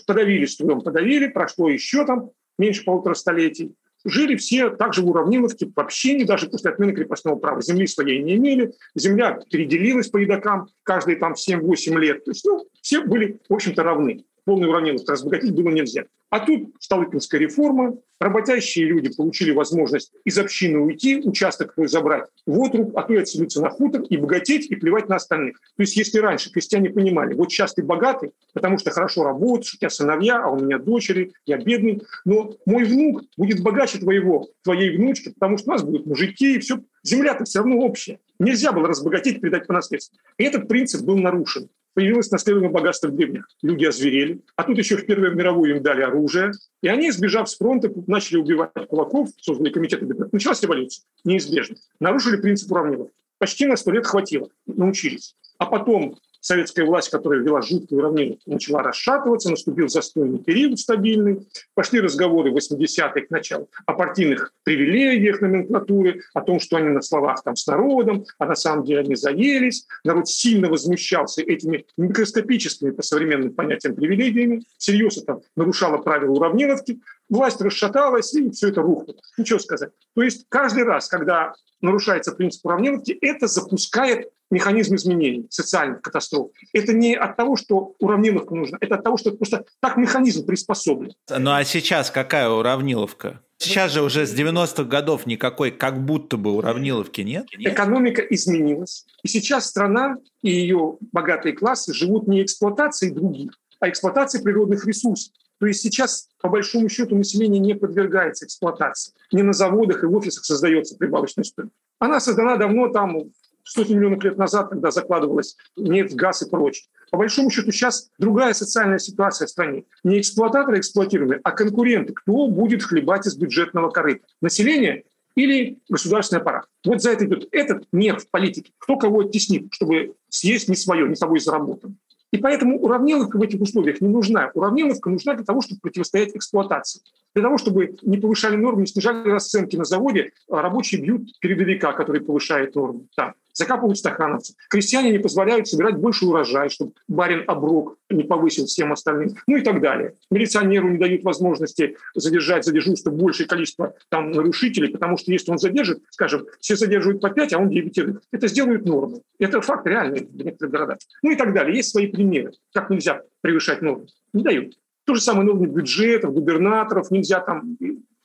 Подавили с трудом, подавили, прошло еще там меньше полутора столетий. Жили все также в уравниловке, вообще не даже после отмены крепостного права. Земли своей не имели, земля переделилась по едокам каждые там 7-8 лет. То есть ну, все были, в общем-то, равны полной уравниловки разбогатеть было нельзя. А тут Столыпинская реформа, работящие люди получили возможность из общины уйти, участок забрать в отруб, а то и отселиться на хутор, и богатеть, и плевать на остальных. То есть если раньше крестьяне понимали, вот сейчас ты богатый, потому что хорошо работаешь, у тебя сыновья, а у меня дочери, я бедный, но мой внук будет богаче твоего, твоей внучки, потому что у нас будут мужики, и все, земля-то все равно общая. Нельзя было разбогатеть, передать по наследству. И этот принцип был нарушен появилось наследуемое богатство в. Люди озверели. А тут еще в Первую мировую им дали оружие. И они, сбежав с фронта, начали убивать кулаков, создали комитеты. Началась революция. Неизбежно. Нарушили принцип уравниловки. Почти на сто лет хватило. Научились. А потом советская власть, которая ввела жуткую равнину, начала расшатываться, наступил застойный период стабильный, пошли разговоры 80-х к началу о партийных привилегиях номенклатуры, о том, что они на словах там с народом, а на самом деле они заелись. Народ сильно возмущался этими микроскопическими по современным понятиям привилегиями, серьезно там нарушало правила уравниловки, власть расшаталась, и все это рухнуло. Ничего сказать. То есть каждый раз, когда нарушается принцип уравниловки, это запускает механизм изменений, социальных катастроф. Это не от того, что уравниловка нужна, это от того, что просто так механизм приспособлен. Ну а сейчас какая уравниловка? Сейчас же уже с 90-х годов никакой как будто бы уравниловки нет. Экономика изменилась. И сейчас страна и ее богатые классы живут не эксплуатацией других, а эксплуатацией природных ресурсов. То есть сейчас, по большому счету, население не подвергается эксплуатации. Не на заводах и в офисах создается прибавочная стоимость. Она создана давно там, сотни миллионов лет назад, когда закладывалась нефть, газ и прочее. По большому счету сейчас другая социальная ситуация в стране. Не эксплуататоры эксплуатируемые, а конкуренты. Кто будет хлебать из бюджетного корыта? Население или государственный аппарат. Вот за это идет этот мер в политике. Кто кого оттеснит, чтобы съесть не свое, не собой заработанное. И поэтому уравниловка в этих условиях не нужна. Уравниловка нужна для того, чтобы противостоять эксплуатации. Для того, чтобы не повышали нормы, не снижали расценки на заводе, а рабочие бьют передовика, который повышает нормы. Там закапывают стахановцы. Крестьяне не позволяют собирать больше урожая, чтобы барин оброк не повысил всем остальным, ну и так далее. Милиционеру не дают возможности задержать за дежурство большее количество там нарушителей, потому что если он задержит, скажем, все задерживают по 5, а он 9 это сделают нормы. Это факт реальный в некоторых городах. Ну и так далее. Есть свои примеры, как нельзя превышать нормы. Не дают. То же самое на бюджетов, губернаторов, нельзя там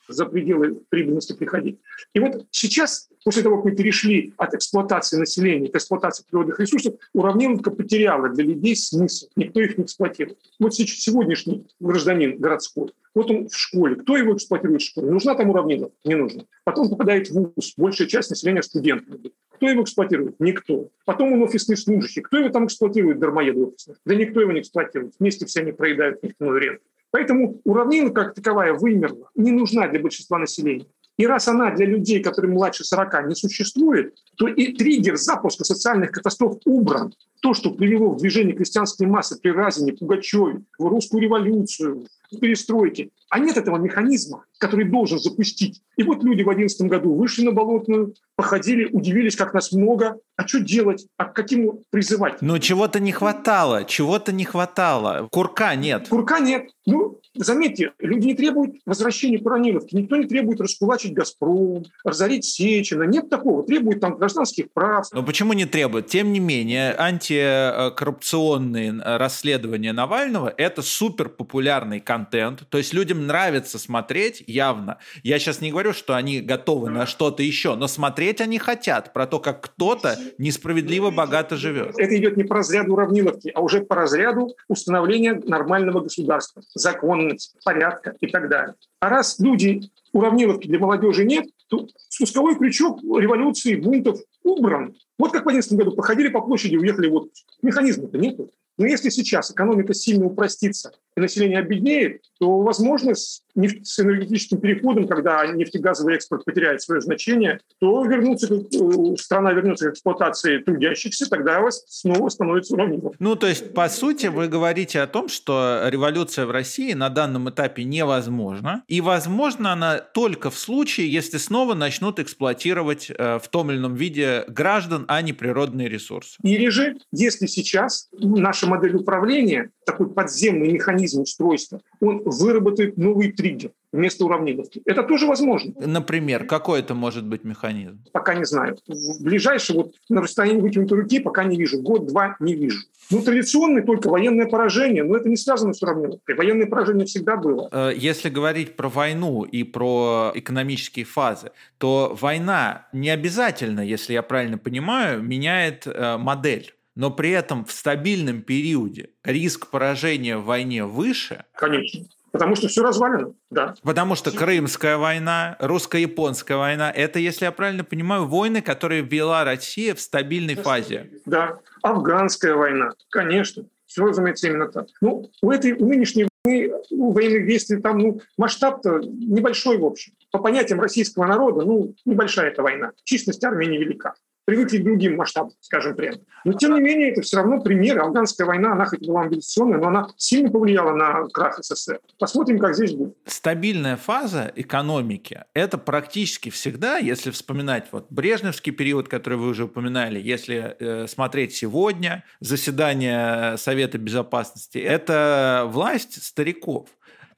за пределы прибыльности приходить. И вот сейчас, после того, как мы перешли от эксплуатации населения к эксплуатации природных ресурсов, уравниловка потеряла для людей смысл. Никто их не эксплуатирует. Вот сегодняшний гражданин городской, вот он в школе. Кто его эксплуатирует в школе? Нужна там уравниловка? Не нужно. Потом попадает в ВУЗ. Большая часть населения студентов. Кто его эксплуатирует? Никто. Потом он офисный служащий. Кто его там эксплуатирует, дармоеды офисные? Да никто его не эксплуатирует. Вместе все они проедают нефтяную ренту. Поэтому уравниловка как таковая вымерла, не нужна для большинства населения. И раз она для людей, которые младше 40, не существует, то и триггер запуска социальных катастроф убран. То, что привело в движение крестьянской массы при Разине, Пугачеве, в русскую революцию, в перестройке. А нет этого механизма, который должен запустить. И вот люди в 2011 году вышли на Болотную, походили, удивились, как нас много. А что делать? А к каким призывать? Ну, чего-то не хватало, чего-то не хватало. Курка нет. Курка нет. Ну, заметьте, люди не требуют возвращения Кураниловки. Никто не требует раскулачить «Газпром», разорить Сечина. Нет такого. Требуют там гражданских прав. Но почему не требуют? Тем не менее, антикоррупционные расследования Навального – это супер популярный контент. То есть людям нравится смотреть явно. Я сейчас не говорю, что они готовы на что-то еще, но смотреть они хотят про то, как кто-то несправедливо богато живет. Это идет не по разряду уравниловки, а уже по разряду установления нормального государства, законности, порядка и так далее. А раз люди уравниловки для молодежи нет, то спусковой крючок революции, бунтов убран. Вот как в 2011 году походили по площади, уехали вот. Механизма-то нету. Но если сейчас экономика сильно упростится и население обеднеет, то, возможно, с, нефть, с энергетическим переходом, когда нефтегазовый экспорт потеряет свое значение, то вернуться, э, страна вернется к эксплуатации трудящихся, тогда вас снова становится уравнилом. Ну, то есть, по сути, вы говорите о том, что революция в России на данном этапе невозможна, и возможно она только в случае, если снова начнут эксплуатировать э, в том или ином виде граждан, а не природные ресурсы. Или же, если сейчас наша модель управления, такой подземный механизм устройства, он выработает новый триггер вместо уравниловки. Это тоже возможно. Например, какой это может быть механизм? Пока не знаю. В ближайший, вот на расстоянии вытянутой руки пока не вижу. Год-два не вижу. Ну, традиционный только военное поражение, но это не связано с уравниловкой. Военное поражение всегда было. Э, если говорить про войну и про экономические фазы, то война не обязательно, если я правильно понимаю, меняет э, модель но при этом в стабильном периоде риск поражения в войне выше. Конечно. Потому что все развалено, да. Потому что Крымская война, русско-японская война, это, если я правильно понимаю, войны, которые вела Россия в стабильной фазе. Да. Афганская война, конечно. Все, разумеется, именно так. Ну, у этой у нынешней войны, у военных действий там ну, масштаб-то небольшой, в общем. По понятиям российского народа, ну, небольшая эта война. Численность армии невелика привыкли к другим масштабам, скажем прямо. Но, тем не менее, это все равно пример. Афганская война, она хоть была амбициозная, но она сильно повлияла на крах СССР. Посмотрим, как здесь будет. Стабильная фаза экономики – это практически всегда, если вспоминать вот Брежневский период, который вы уже упоминали, если э, смотреть сегодня, заседание Совета Безопасности, это власть стариков.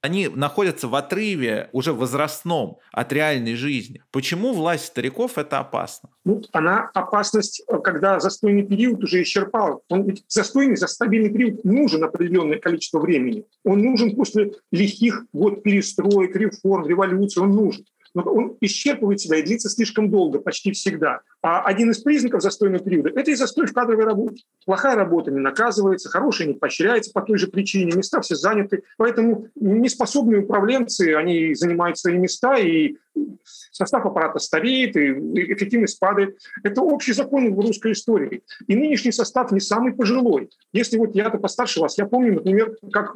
Они находятся в отрыве уже возрастном от реальной жизни. Почему власть стариков это опасно? Ну, она опасность, когда застойный период уже исчерпал. Он ведь застойный, за стабильный период нужен определенное количество времени. Он нужен после лихих год перестроек, реформ, революции, он нужен но он исчерпывает себя и длится слишком долго, почти всегда. А один из признаков застойного периода – это и застой в кадровой работе. Плохая работа не наказывается, хорошая не поощряется по той же причине, места все заняты. Поэтому неспособные управленцы, они занимают свои места, и состав аппарата стареет, и эффективность падает. Это общий закон в русской истории. И нынешний состав не самый пожилой. Если вот я-то постарше вас, я помню, например, как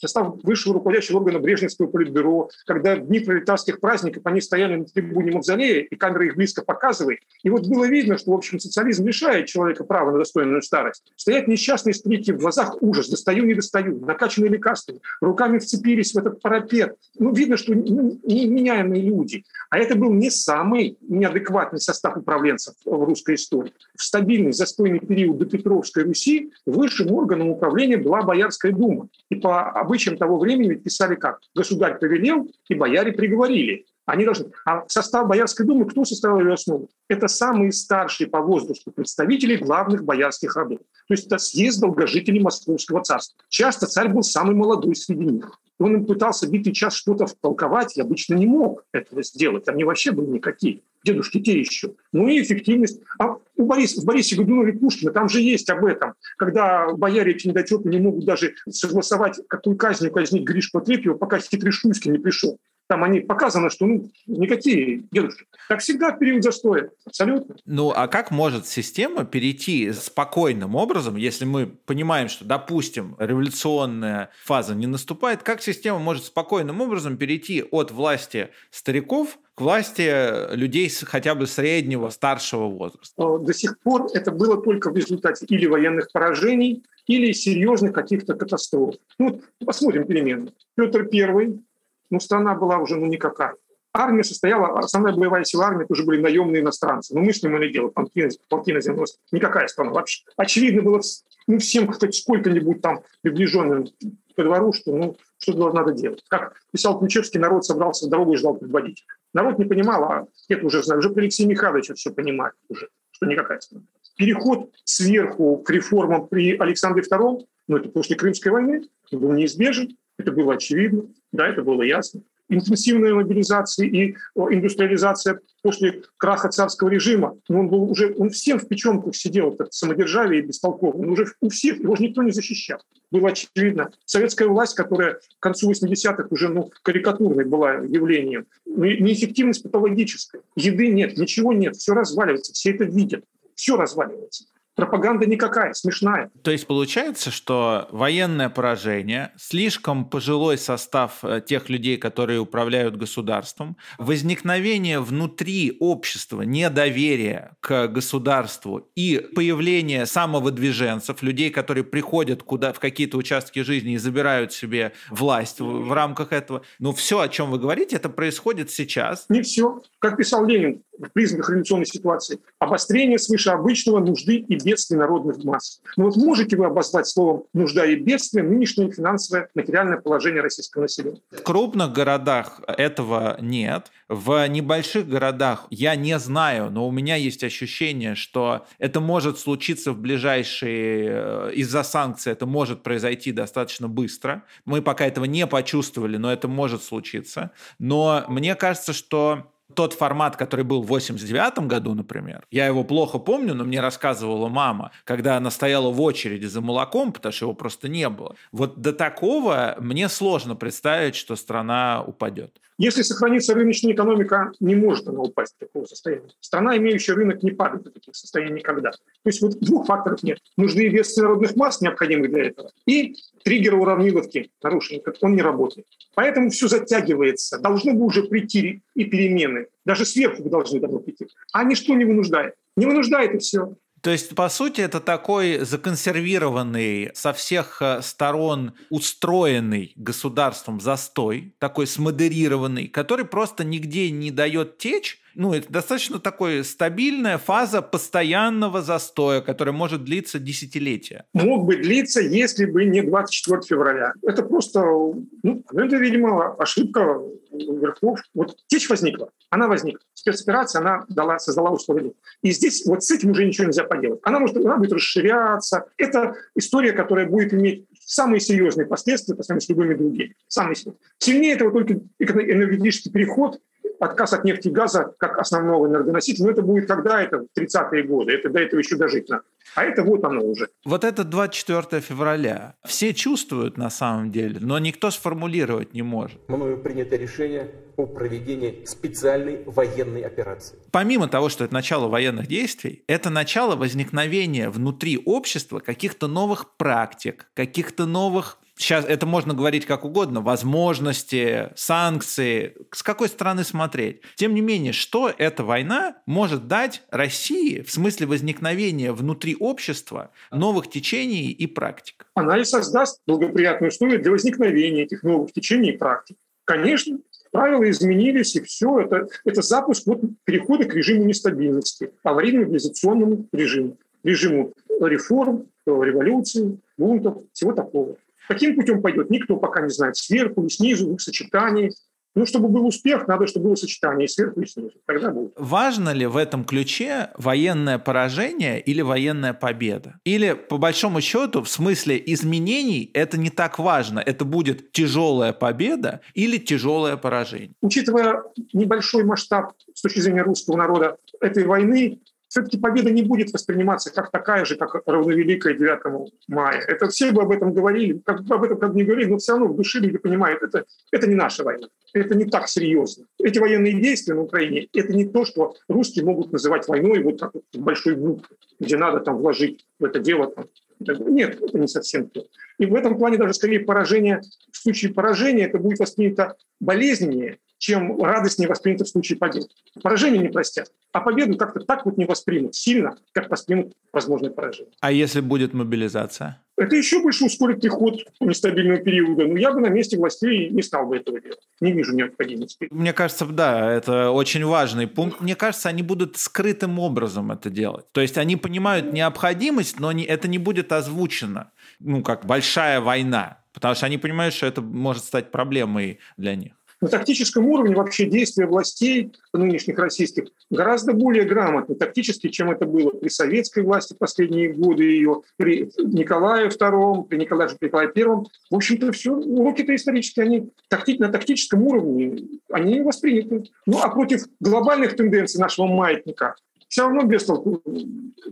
состав высшего руководящего органа Брежневского политбюро, когда в дни пролетарских праздников они стояли на трибуне Мавзолея, и камера их близко показывает. И вот было видно, что, в общем, социализм лишает человека права на достойную старость. Стоят несчастные старики, в глазах ужас, достаю, не достаю, накачанные лекарствами, руками вцепились в этот парапет. Ну, видно, что неменяемые люди. А это был не самый неадекватный состав управленцев в русской истории. В стабильный застойный период до Петровской Руси высшим органом управления была Боярская дума. И по обычаям того времени писали как? Государь повелел, и бояре приговорили. Они должны... А состав Боярской думы, кто составил ее основу? Это самые старшие по возрасту представители главных боярских родов. То есть это съезд долгожителей Московского царства. Часто царь был самый молодой среди них. Он им пытался битый час что-то втолковать, и обычно не мог этого сделать. Они вообще были никакие. Дедушки те еще. Ну и эффективность. А у Бориса, в Борисе Годунове Пушкина там же есть об этом. Когда бояре эти недотепы не могут даже согласовать, какую казнь казнить Гришку Отрепьева, пока хитрый Шуйский не пришел там они показано, что ну, никакие дедушки. Как всегда, в период застоя. Абсолютно. Ну, а как может система перейти спокойным образом, если мы понимаем, что, допустим, революционная фаза не наступает, как система может спокойным образом перейти от власти стариков к власти людей с хотя бы среднего, старшего возраста? До сих пор это было только в результате или военных поражений, или серьезных каких-то катастроф. Ну, посмотрим перемены. Петр Первый ну, страна была уже ну, никакая. Армия состояла, основная боевая сила армии уже были наемные иностранцы. Ну, мыслимо ли дело, полки, на 90. Никакая страна вообще. Очевидно было ну, всем хоть сколько-нибудь там приближенным ко двору, что ну, что надо делать. Как писал Ключевский, народ собрался в дорогу и ждал предводителя. Народ не понимал, а это уже знаю. Уже при Алексее Михайловиче все понимает уже, что никакая страна. Переход сверху к реформам при Александре II, ну, это после Крымской войны, был неизбежен. Это было очевидно, да, это было ясно. Интенсивная мобилизация и индустриализация после краха царского режима, он был уже, он всем в печенках сидел, этот самодержавие и бестолковый, он уже у всех, его же никто не защищал. Было очевидно. Советская власть, которая к концу 80-х уже ну, карикатурной была явлением, неэффективность патологическая. Еды нет, ничего нет, все разваливается, все это видят, все разваливается пропаганда никакая, смешная. То есть получается, что военное поражение, слишком пожилой состав э, тех людей, которые управляют государством, возникновение внутри общества недоверия к государству и появление самовыдвиженцев, людей, которые приходят куда, в какие-то участки жизни и забирают себе власть в, в рамках этого. Но все, о чем вы говорите, это происходит сейчас. Не все. Как писал Ленин, в признаках революционной ситуации. Обострение свыше обычного нужды и бедствий народных масс. Но ну вот можете вы обозвать словом «нужда и бедствие» нынешнее финансовое материальное положение российского населения? В крупных городах этого нет. В небольших городах я не знаю, но у меня есть ощущение, что это может случиться в ближайшие... Э, из-за санкций это может произойти достаточно быстро. Мы пока этого не почувствовали, но это может случиться. Но мне кажется, что тот формат, который был в 89 году, например, я его плохо помню, но мне рассказывала мама, когда она стояла в очереди за молоком, потому что его просто не было. Вот до такого мне сложно представить, что страна упадет. Если сохранится рыночная экономика, не может она упасть до такого состояния. Страна, имеющая рынок, не падает до таких состояний никогда. То есть вот двух факторов нет. Нужны вес народных масс, необходимых для этого, и триггер уравниловки нарушен, он не работает. Поэтому все затягивается. Должны бы уже прийти и перемены. Даже сверху должны давно прийти. А ничто не вынуждает. Не вынуждает и все. То есть, по сути, это такой законсервированный, со всех э, сторон устроенный государством застой, такой смодерированный, который просто нигде не дает течь, ну, это достаточно такой стабильная фаза постоянного застоя, которая может длиться десятилетия. Мог бы длиться, если бы не 24 февраля. Это просто, ну, это, видимо, ошибка верхов. Вот течь возникла, она возникла. Спецоперация, она дала, создала условия. И здесь вот с этим уже ничего нельзя поделать. Она, может, она будет расширяться. Это история, которая будет иметь самые серьезные последствия по сравнению с любыми другими. Самые серьезные. Сильнее этого только энергетический переход отказ от нефти и газа как основного энергоносителя, но это будет когда это, в 30-е годы, это до этого еще дожить надо. А это вот оно уже. Вот это 24 февраля. Все чувствуют на самом деле, но никто сформулировать не может. Мною принято решение о проведении специальной военной операции. Помимо того, что это начало военных действий, это начало возникновения внутри общества каких-то новых практик, каких-то новых сейчас это можно говорить как угодно, возможности, санкции, с какой стороны смотреть. Тем не менее, что эта война может дать России в смысле возникновения внутри общества новых течений и практик? Она и создаст благоприятные условия для возникновения этих новых течений и практик. Конечно, правила изменились, и все. Это, это запуск вот перехода к режиму нестабильности, аварийно-мобилизационному режиму, режиму реформ, революции, бунтов, всего такого. Каким путем пойдет, никто пока не знает. Сверху и снизу, в их сочетании. Ну, чтобы был успех, надо, чтобы было сочетание сверху, и снизу. Тогда будет. Важно ли в этом ключе военное поражение или военная победа? Или, по большому счету, в смысле изменений это не так важно. Это будет тяжелая победа или тяжелое поражение? Учитывая небольшой масштаб с точки зрения русского народа этой войны, все-таки победа не будет восприниматься как такая же, как равновеликая 9 мая. Это все бы об этом говорили, как, об этом как бы не говорили, но все равно в душе люди понимают, это, это не наша война, это не так серьезно. Эти военные действия на Украине – это не то, что русские могут называть войной вот так вот большой букве, где надо там вложить в это дело. Там. Нет, это не совсем то. И в этом плане даже скорее поражение, в случае поражения это будет воспринято болезненнее, чем радость не воспринята в случае победы. Поражение не простят, а победу как-то так вот не воспримут сильно, как воспримут возможное поражение. А если будет мобилизация? Это еще больше ускорит приход нестабильного периода. Но я бы на месте властей не стал бы этого делать. Не вижу необходимости. Мне кажется, да, это очень важный пункт. Мне кажется, они будут скрытым образом это делать. То есть они понимают необходимость, но не, это не будет озвучено, ну, как большая война. Потому что они понимают, что это может стать проблемой для них на тактическом уровне вообще действия властей нынешних российских гораздо более грамотны тактически, чем это было при советской власти последние годы ее, при Николае II, при Николае, Николае I. В общем-то, все уроки-то исторические, они такти, на тактическом уровне, они восприняты. Ну, а против глобальных тенденций нашего маятника все равно без толку.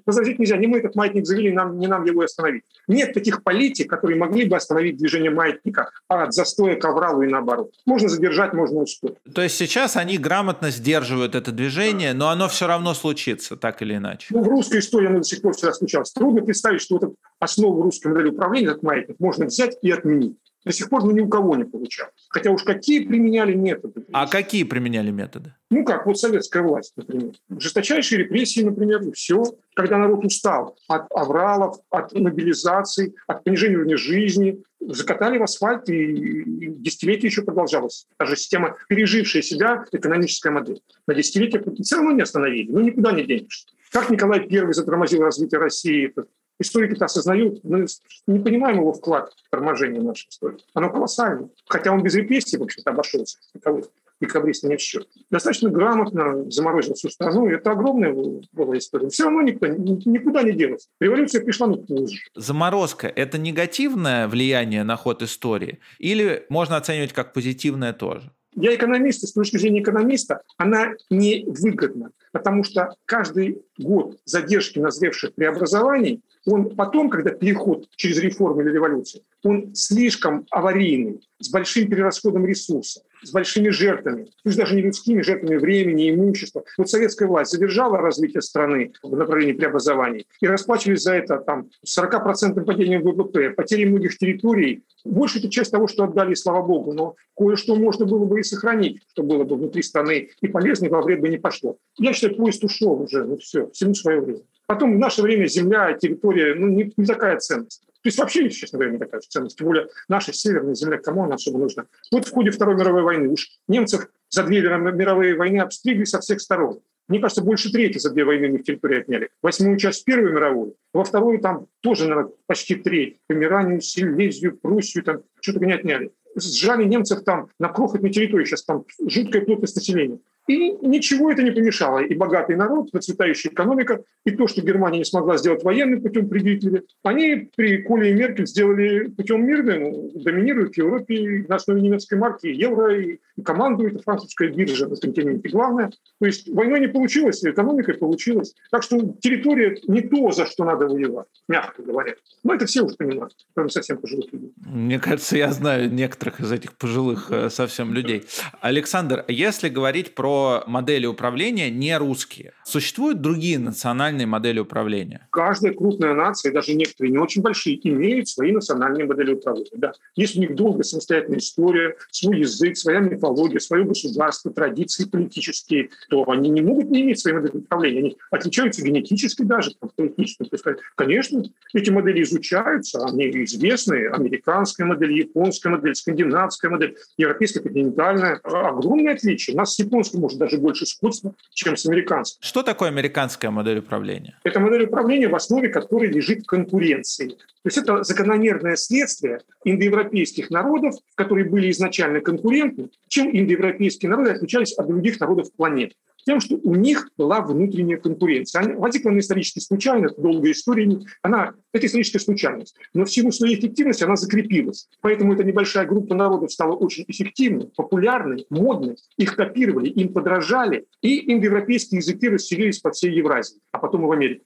Возразить нельзя. Не мы этот маятник завели, нам, не нам его остановить. Нет таких политик, которые могли бы остановить движение маятника от застоя к авралу и наоборот. Можно задержать, можно ускорить. То есть сейчас они грамотно сдерживают это движение, но оно все равно случится, так или иначе. Ну, в русской истории оно до сих пор всегда случалось. Трудно представить, что вот основу русской модели управления, как маятник, можно взять и отменить. До сих пор ну, ни у кого не получалось. Хотя уж какие применяли методы. А какие применяли методы? Ну, как вот советская власть, например. Жесточайшие репрессии, например, и все. Когда народ устал от авралов, от мобилизации, от понижения уровня жизни, закатали в асфальт, и десятилетия еще продолжалось. Та же система, пережившая себя, экономическая модель. На десятилетия все равно не остановили. Ну, никуда не денешься. Как Николай I затормозил развитие России, историки это осознают, мы не понимаем его вклад в торможение нашей истории. Оно колоссальное. Хотя он без репрессий, в общем-то, обошелся. Таковых декабристы не в счет. Достаточно грамотно заморозил всю страну. Это огромная была история. Все равно никто, никуда не делось. Революция пришла, но позже. Заморозка – это негативное влияние на ход истории? Или можно оценивать как позитивное тоже? Я экономист, и с точки зрения экономиста она невыгодна, потому что каждый год задержки назревших преобразований он потом, когда переход через реформу или революцию, он слишком аварийный, с большим перерасходом ресурсов, с большими жертвами, пусть даже не людскими жертвами времени, имущества. Вот советская власть задержала развитие страны в направлении преобразований и расплачивались за это там 40% падением ВВП, потери многих территорий. Больше это часть того, что отдали, слава богу, но кое-что можно было бы и сохранить, что было бы внутри страны и полезно, и во вред бы не пошло. Я считаю, поезд ушел уже, ну все, всему свое время. Потом в наше время земля, территория, ну, не, не такая ценность. То есть вообще, честно говоря, не такая ценность. Тем более наша северная земля, кому она особо нужна? Вот в ходе Второй мировой войны уж немцев за две мировые войны обстригли со всех сторон. Мне кажется, больше трети за две войны их территории отняли. Восьмую часть Первой мировой, во второй там тоже, наверное, почти треть. Померанию, Силезию, Пруссию, там что-то не отняли. Сжали немцев там на крохотной территории, сейчас там жуткая плотность населения. И ничего это не помешало. И богатый народ, процветающая экономика, и то, что Германия не смогла сделать военным путем при Гитлере, они при Коле и Меркель сделали путем мирным, доминируют в Европе на основе немецкой марки, евро, и командует французская биржа на континенте. Главное, то есть войной не получилось, экономикой получилось. Так что территория не то, за что надо воевать, мягко говоря. Но это все уже понимают, кроме совсем пожилых людей. Мне кажется, я знаю некоторых из этих пожилых э, совсем людей. Александр, если говорить про модели управления не русские. Существуют другие национальные модели управления? Каждая крупная нация, даже некоторые не очень большие, имеют свои национальные модели управления. Да. Есть у них долгая самостоятельная история, свой язык, своя мифология, свое государство, традиции политические, то они не могут не иметь своей модели управления. Они отличаются генетически даже, там, политически. То есть, конечно, эти модели изучаются, они известны. Американская модель, японская модель, скандинавская модель, европейская континентальная. Огромные отличия. У нас с японским может, даже больше сходства, чем с американским. Что такое американская модель управления? Это модель управления, в основе которой лежит конкуренция. То есть это закономерное следствие индоевропейских народов, которые были изначально конкурентны, чем индоевропейские народы отличались от других народов планеты тем, что у них была внутренняя конкуренция. Она возникла на исторически случайно, долгая история, она, это историческая случайность. Но в силу своей эффективности она закрепилась. Поэтому эта небольшая группа народов стала очень эффективной, популярной, модной. Их копировали, им подражали, и индоевропейские языки расселились по всей Евразии, а потом и в Америке.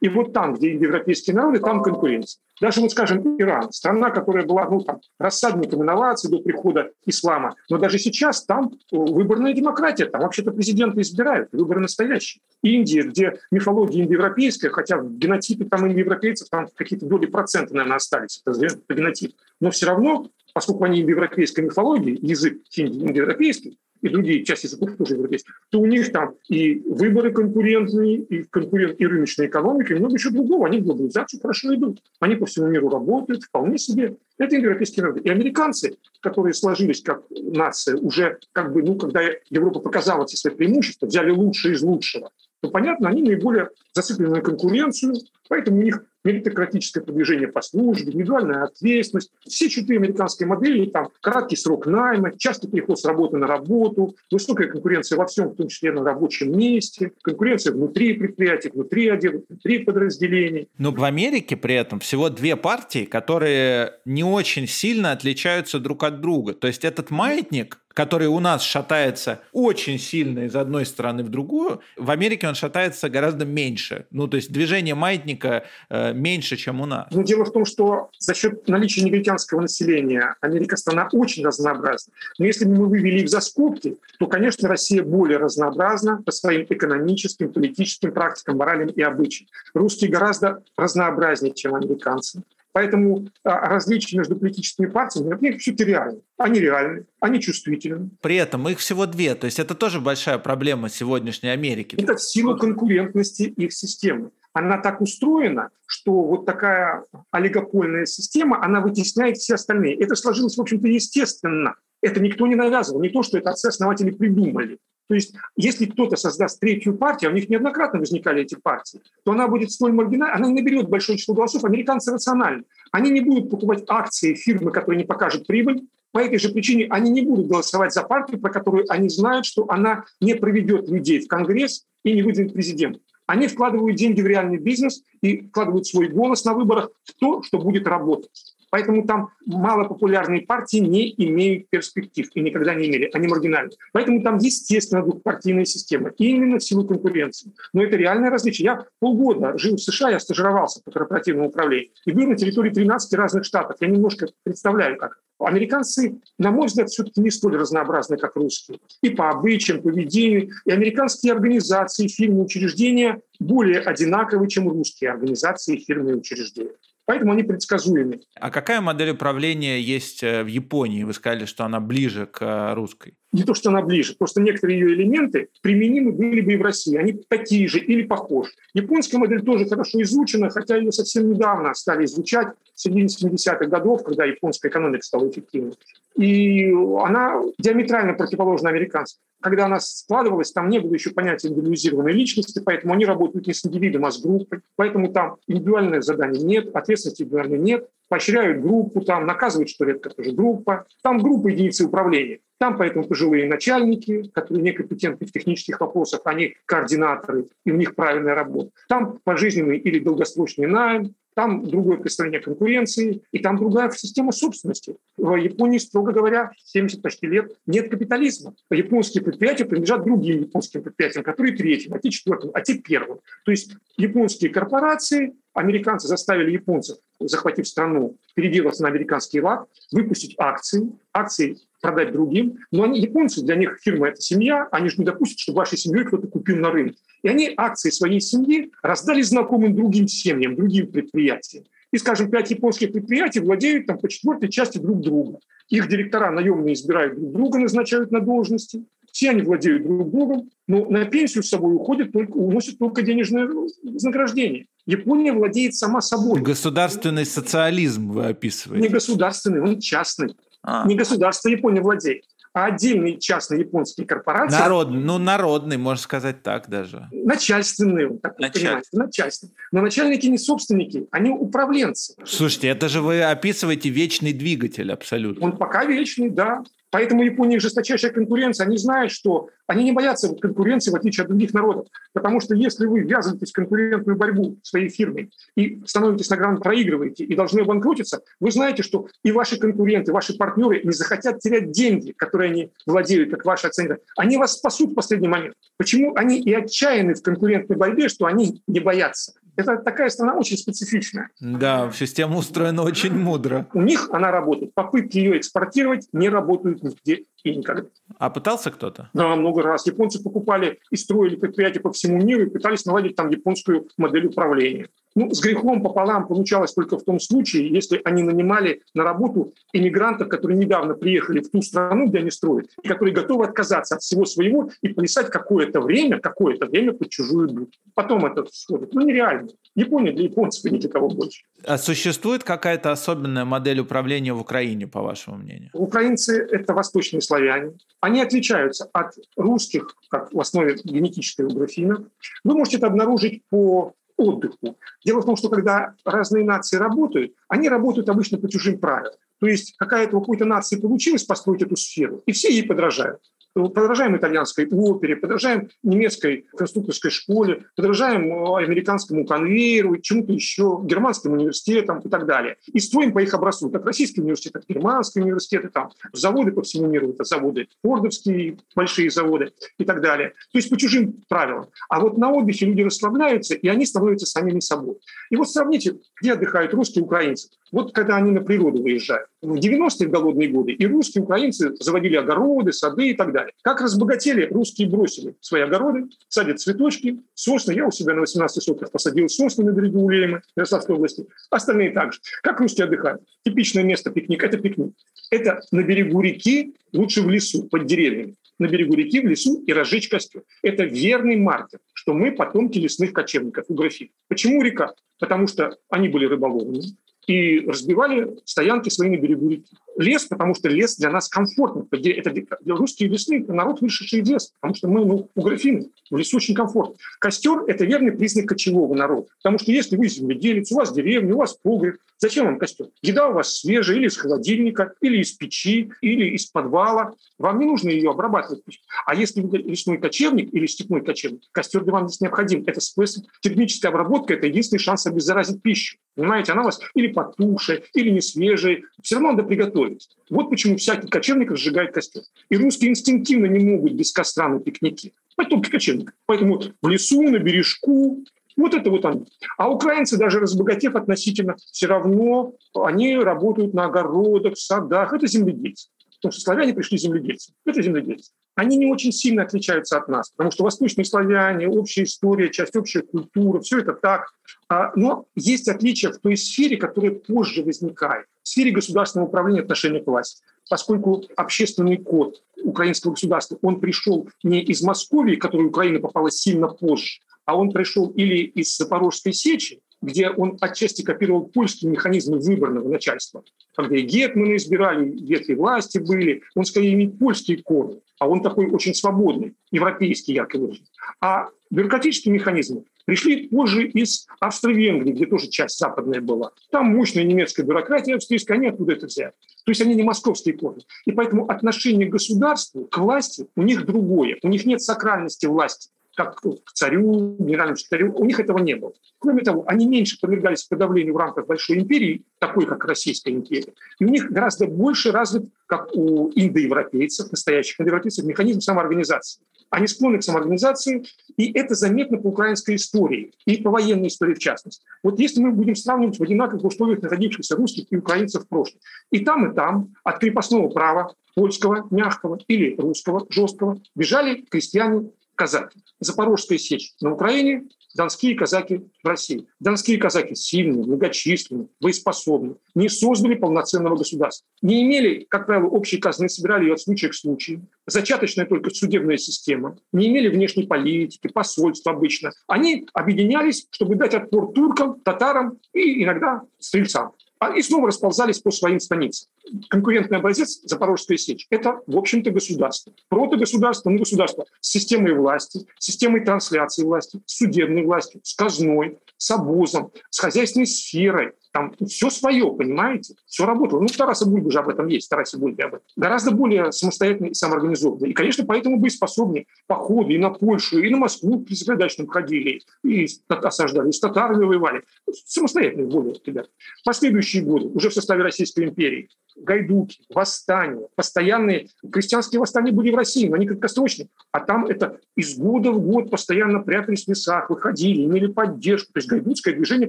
И вот там, где индоевропейские народы, там конкуренция. Даже, вот скажем, Иран, страна, которая была ну, там, рассадником инноваций до прихода ислама, но даже сейчас там выборная демократия, там вообще-то президенты избирают, выборы настоящие. Индия, где мифология индоевропейская, хотя в генотипе там индоевропейцев там какие-то доли процента, наверное, остались, это по генотипу, но все равно, поскольку они индоевропейской мифологии, язык индоевропейский, и другие части языков тоже европейских, то у них там и выборы конкурентные, и, конкурент, и рыночная экономика, и много еще другого. Они в глобализацию хорошо идут. Они по всему миру работают, вполне себе. Это европейские народы. И американцы, которые сложились как нация, уже как бы, ну, когда Европа показала все свои преимущества, взяли лучшее из лучшего, то, понятно, они наиболее зациклены на конкуренцию, поэтому у них меритократическое продвижение по службе, индивидуальная ответственность. Все четыре американские модели, там краткий срок найма, частый переход с работы на работу, высокая конкуренция во всем, в том числе на рабочем месте, конкуренция внутри предприятий, внутри отделов, внутри подразделений. Но в Америке при этом всего две партии, которые не очень сильно отличаются друг от друга. То есть этот маятник, который у нас шатается очень сильно из одной стороны в другую, в Америке он шатается гораздо меньше. Ну, то есть движение маятника э, меньше, чем у нас. Но дело в том, что за счет наличия негритянского населения Америка страна очень разнообразна. Но если бы мы вывели их за скобки, то, конечно, Россия более разнообразна по своим экономическим, политическим практикам, моралям и обычаям. Русские гораздо разнообразнее, чем американцы. Поэтому а, различия между политическими партиями, они все-таки реальны. Они реальны, они чувствительны. При этом их всего две, то есть это тоже большая проблема сегодняшней Америки. Это в силу конкурентности их системы. Она так устроена, что вот такая олигопольная система, она вытесняет все остальные. Это сложилось, в общем-то, естественно. Это никто не навязывал, не то, что это отцы-основатели придумали. То есть, если кто-то создаст третью партию, а у них неоднократно возникали эти партии, то она будет столь маргинальной, она не наберет большое число голосов. Американцы рациональны. Они не будут покупать акции фирмы, которые не покажут прибыль. По этой же причине они не будут голосовать за партию, про которую они знают, что она не проведет людей в Конгресс и не выдвинет президента. Они вкладывают деньги в реальный бизнес и вкладывают свой голос на выборах в то, что будет работать. Поэтому там малопопулярные партии не имеют перспектив и никогда не имели. Они маргинальны. Поэтому там естественно двухпартийная система. Именно в силу конкуренции. Но это реальное различие. Я полгода жил в США, я стажировался по корпоративному управлению и был на территории 13 разных штатов. Я немножко представляю, как. Американцы, на мой взгляд, все-таки не столь разнообразны, как русские. И по обычаям, поведению. И американские организации, фирмы, учреждения более одинаковы, чем русские организации, фирмы и учреждения. Поэтому они предсказуемы. А какая модель управления есть э, в Японии? Вы сказали, что она ближе к э, русской. Не то, что она ближе, просто некоторые ее элементы применимы были бы и в России. Они такие же или похожи. Японская модель тоже хорошо изучена, хотя ее совсем недавно стали изучать, в середине 70-х годов, когда японская экономика стала эффективной. И она диаметрально противоположна американской. Когда она складывалась, там не было еще понятия индивидуализированной личности, поэтому они работают не с индивидом, а с группой. Поэтому там индивидуальных заданий нет, ответственности индивидуальной нет. Поощряют группу, там наказывают, что редко тоже группа. Там группа единицы управления. Там поэтому пожилые начальники, которые некомпетентны в технических вопросах, они координаторы, и у них правильная работа. Там пожизненный или долгосрочный найм, там другое построение конкуренции, и там другая система собственности. В Японии, строго говоря, 70 почти лет нет капитализма. Японские предприятия принадлежат другим японским предприятиям, которые третьим, а те четвертым, а те первым. То есть японские корпорации, американцы заставили японцев, захватив страну, переделаться на американский лад, выпустить акции, акции продать другим. Но они, японцы, для них фирма – это семья, они же не допустят, чтобы вашей семьей кто-то купил на рынке. И они акции своей семьи раздали знакомым другим семьям, другим предприятиям. И, скажем, пять японских предприятий владеют там по четвертой части друг друга. Их директора наемные избирают друг друга, назначают на должности. Все они владеют друг другом, но на пенсию с собой уходят только, уносят только денежное вознаграждение. Япония владеет сама собой. Государственный социализм вы описываете. Не государственный, он частный. А. Не государство Япония владеет а отдельные частные японские корпорации. Народный, ну народный, можно сказать так даже. Начальственные, так Началь... начальственные. Но начальники не собственники, они управленцы. Слушайте, это же вы описываете вечный двигатель абсолютно. Он пока вечный, да. Поэтому Япония жесточайшая конкуренция. Они знают, что они не боятся конкуренции, в отличие от других народов. Потому что если вы ввязываетесь в конкурентную борьбу своей фирмой и становитесь на гран, проигрываете и должны обанкротиться, вы знаете, что и ваши конкуренты, ваши партнеры не захотят терять деньги, которые они владеют, как ваши оценка. Они вас спасут в последний момент. Почему они и отчаяны в конкурентной борьбе, что они не боятся? Это такая страна очень специфичная. Да, система устроена очень мудро. У них она работает. Попытки ее экспортировать не работают нигде и никогда. А пытался кто-то? Да, много раз. Японцы покупали и строили предприятия по всему миру и пытались наладить там японскую модель управления. Ну, с грехом пополам получалось только в том случае, если они нанимали на работу иммигрантов, которые недавно приехали в ту страну, где они строят, и которые готовы отказаться от всего своего и плясать какое-то время, какое-то время под чужую дудь. Потом это сходит. Ну, нереально. Япония для японцев и ни для кого больше. А существует какая-то особенная модель управления в Украине, по вашему мнению? Украинцы – это восточные славяне. Они отличаются от русских, как в основе генетической у графинов. Вы можете это обнаружить по отдыху. Дело в том, что когда разные нации работают, они работают обычно по чужим правилам. То есть какая-то у какой-то нации получилось построить эту сферу, и все ей подражают подражаем итальянской опере, подражаем немецкой конструкторской школе, подражаем э, американскому конвейеру, чему-то еще, германским университетам и так далее. И строим по их образцу. Как российский университет, так германские университеты, там заводы по всему миру, это заводы, фордовские большие заводы и так далее. То есть по чужим правилам. А вот на отдыхе люди расслабляются, и они становятся самими собой. И вот сравните, где отдыхают русские и украинцы. Вот когда они на природу выезжают. В 90-е голодные годы и русские, и украинцы заводили огороды, сады и так далее. Как разбогатели, русские бросили свои огороды, садят цветочки, сосны. Я у себя на 18 сотках посадил сосны на берегу Улейма, Ярославской области. Остальные также. Как русские отдыхают? Типичное место пикник – это пикник. Это на берегу реки, лучше в лесу, под деревьями. На берегу реки, в лесу и разжечь костер. Это верный маркер, что мы потомки лесных кочевников у графит. Почему река? Потому что они были рыболовными, и разбивали стоянки свои на берегу реки. Лес, потому что лес для нас комфортный. Это для русские лесные народ, вышедший из леса, потому что мы ну, у графины, в лесу очень комфортно. Костер – это верный признак кочевого народа, потому что если вы земледелец, у вас деревня, у вас погреб, зачем вам костер? Еда у вас свежая или из холодильника, или из печи, или из подвала. Вам не нужно ее обрабатывать. А если вы лесной кочевник или степной кочевник, костер для вам здесь необходим. Это способ. Термическая обработка – это единственный шанс обеззаразить пищу. Понимаете, она у вас или потухшая, или не свежая. Все равно надо приготовить. Вот почему всякий кочевник разжигает костер. И русские инстинктивно не могут без костра на пикнике. Потомки кочевника. Поэтому в лесу, на бережку, вот это вот они. А украинцы, даже разбогатев относительно, все равно они работают на огородах, в садах. Это земледельцы. Потому что славяне пришли земледельцы. Это земледельцы. Они не очень сильно отличаются от нас, потому что восточные славяне, общая история, часть общей культуры, все это так. А, но есть отличия в той сфере, которая позже возникает. В сфере государственного управления отношения к власти. поскольку общественный код украинского государства, он пришел не из Москвы, в которую Украина попала сильно позже, а он пришел или из Запорожской сечи, где он отчасти копировал польские механизмы выборного начальства, когда и гетманы избирали, ветви власти были, он скорее имеет польские корни, а он такой очень свободный, европейский ярко выраженный. А бюрократические механизмы пришли позже из Австро-Венгрии, где тоже часть западная была. Там мощная немецкая бюрократия австрийская, они оттуда это взяли. То есть они не московские корни. И поэтому отношение к государству, к власти у них другое. У них нет сакральности власти как к царю, генеральному секретарю. У них этого не было. Кроме того, они меньше подвергались подавлению в рамках большой империи, такой как Российская империя. И у них гораздо больше развит, как у индоевропейцев, настоящих индоевропейцев, механизм самоорганизации. Они склонны к самоорганизации, и это заметно по украинской истории и по военной истории в частности. Вот если мы будем сравнивать в одинаковых условиях находившихся русских и украинцев в прошлом, и там, и там от крепостного права польского, мягкого или русского, жесткого, бежали крестьяне казаки. Запорожская сечь на Украине, донские казаки России. Донские казаки сильные, многочисленные, боеспособные, не создали полноценного государства. Не имели, как правило, общей казны, собирали ее от случая к случаю. Зачаточная только судебная система. Не имели внешней политики, посольства обычно. Они объединялись, чтобы дать отпор туркам, татарам и иногда стрельцам. И снова расползались по своим станицам. Конкурентный образец Запорожская сечь – это, в общем-то, государство. Протогосударство, ну, государство с системой власти, системой трансляции власти, с судебной властью, с казной, с обозом, с хозяйственной сферой, там все свое, понимаете? Все работало. Ну, в Тарасе Бульбе же об этом есть, в Тарасе Бульбе об этом. Гораздо более самостоятельно и самоорганизованно. И, конечно, поэтому боеспособнее походы и на Польшу, и на Москву при заградачном ходили, и осаждали, и с татарами воевали. Самостоятельные более, ребят. Последующие годы, уже в составе Российской империи, гайдуки, восстания, постоянные крестьянские восстания были в России, но они краткосрочные. А там это из года в год постоянно прятались в лесах, выходили, имели поддержку. То есть гайдутское движение,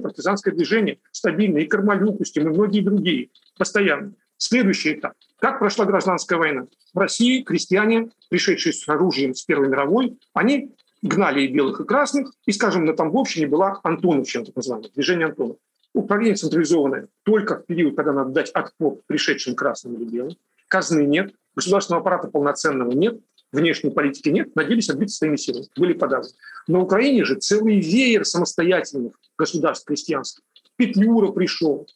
партизанское движение стабильное, и Кармалюк, и многие другие, постоянно. Следующий этап. Как прошла гражданская война? В России крестьяне, пришедшие с оружием с Первой мировой, они гнали и белых, и красных, и, скажем, на Тамбовщине была Антоновщина, так называемое, движение Антонов. Управление централизованное только в период, когда надо дать отпор пришедшим красным или белым. Казны нет, государственного аппарата полноценного нет, внешней политики нет, надеялись отбиться своими силами, были подавлены. На Украине же целый веер самостоятельных государств крестьянских. Петлюра пришел,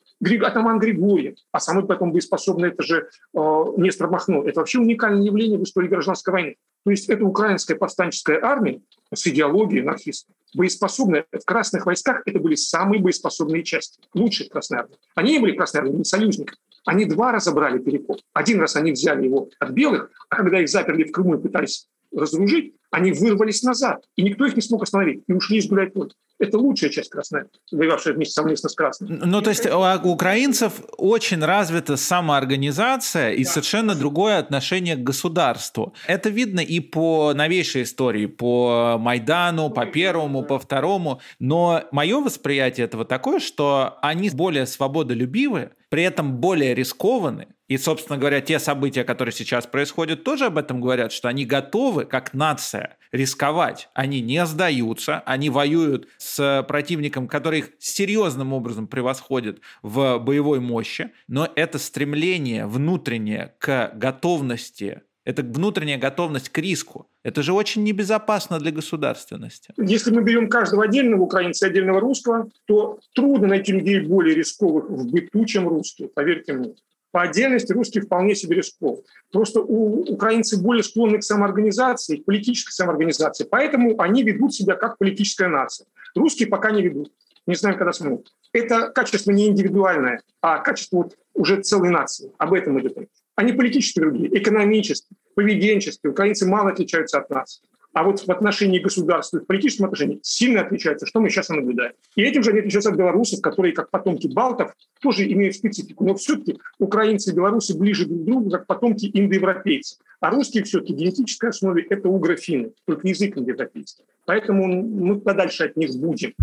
атаман Григорьев, а самый потом боеспособный это же э, Нестор Махно. Это вообще уникальное явление в истории гражданской войны. То есть это украинская повстанческая армия с идеологией анархистской, боеспособная. В красных войсках это были самые боеспособные части, лучшие Красной армии. Они не были Красной армией, не союзниками. Они два раза брали Перекоп. Один раз они взяли его от белых, а когда их заперли в Крыму и пытались разоружить, они вырвались назад, и никто их не смог остановить, и ушли из гулять поле. Это лучшая часть Красной, воевавшая вместе совместно с Красной. Ну, то есть у украинцев очень развита самоорганизация и да. совершенно другое отношение к государству. Это видно и по новейшей истории, по Майдану, по первому, по второму. Но мое восприятие этого такое, что они более свободолюбивые, при этом более рискованы. И, собственно говоря, те события, которые сейчас происходят, тоже об этом говорят, что они готовы, как нация, рисковать. Они не сдаются, они воюют с противником, который их серьезным образом превосходит в боевой мощи, но это стремление внутреннее к готовности это внутренняя готовность к риску. Это же очень небезопасно для государственности. Если мы берем каждого отдельного украинца отдельного русского, то трудно найти людей более рисковых в быту, чем русские, поверьте мне. По отдельности русские вполне себе рисков. Просто у украинцев более склонны к самоорганизации, к политической самоорганизации. Поэтому они ведут себя как политическая нация. Русские пока не ведут. Не знаю, когда смогут. Это качество не индивидуальное, а качество вот уже целой нации. Об этом идет речь. Они политически другие, экономически, поведенчески. Украинцы мало отличаются от нас. А вот в отношении государства, в политическом отношении сильно отличаются, что мы сейчас и наблюдаем. И этим же они отличаются от белорусов, которые, как потомки балтов, тоже имеют специфику. Но все-таки украинцы и белорусы ближе друг к другу, как потомки индоевропейцев. А русские все-таки в генетической основе – это угрофины, только язык индоевропейский. Поэтому мы подальше от них будем.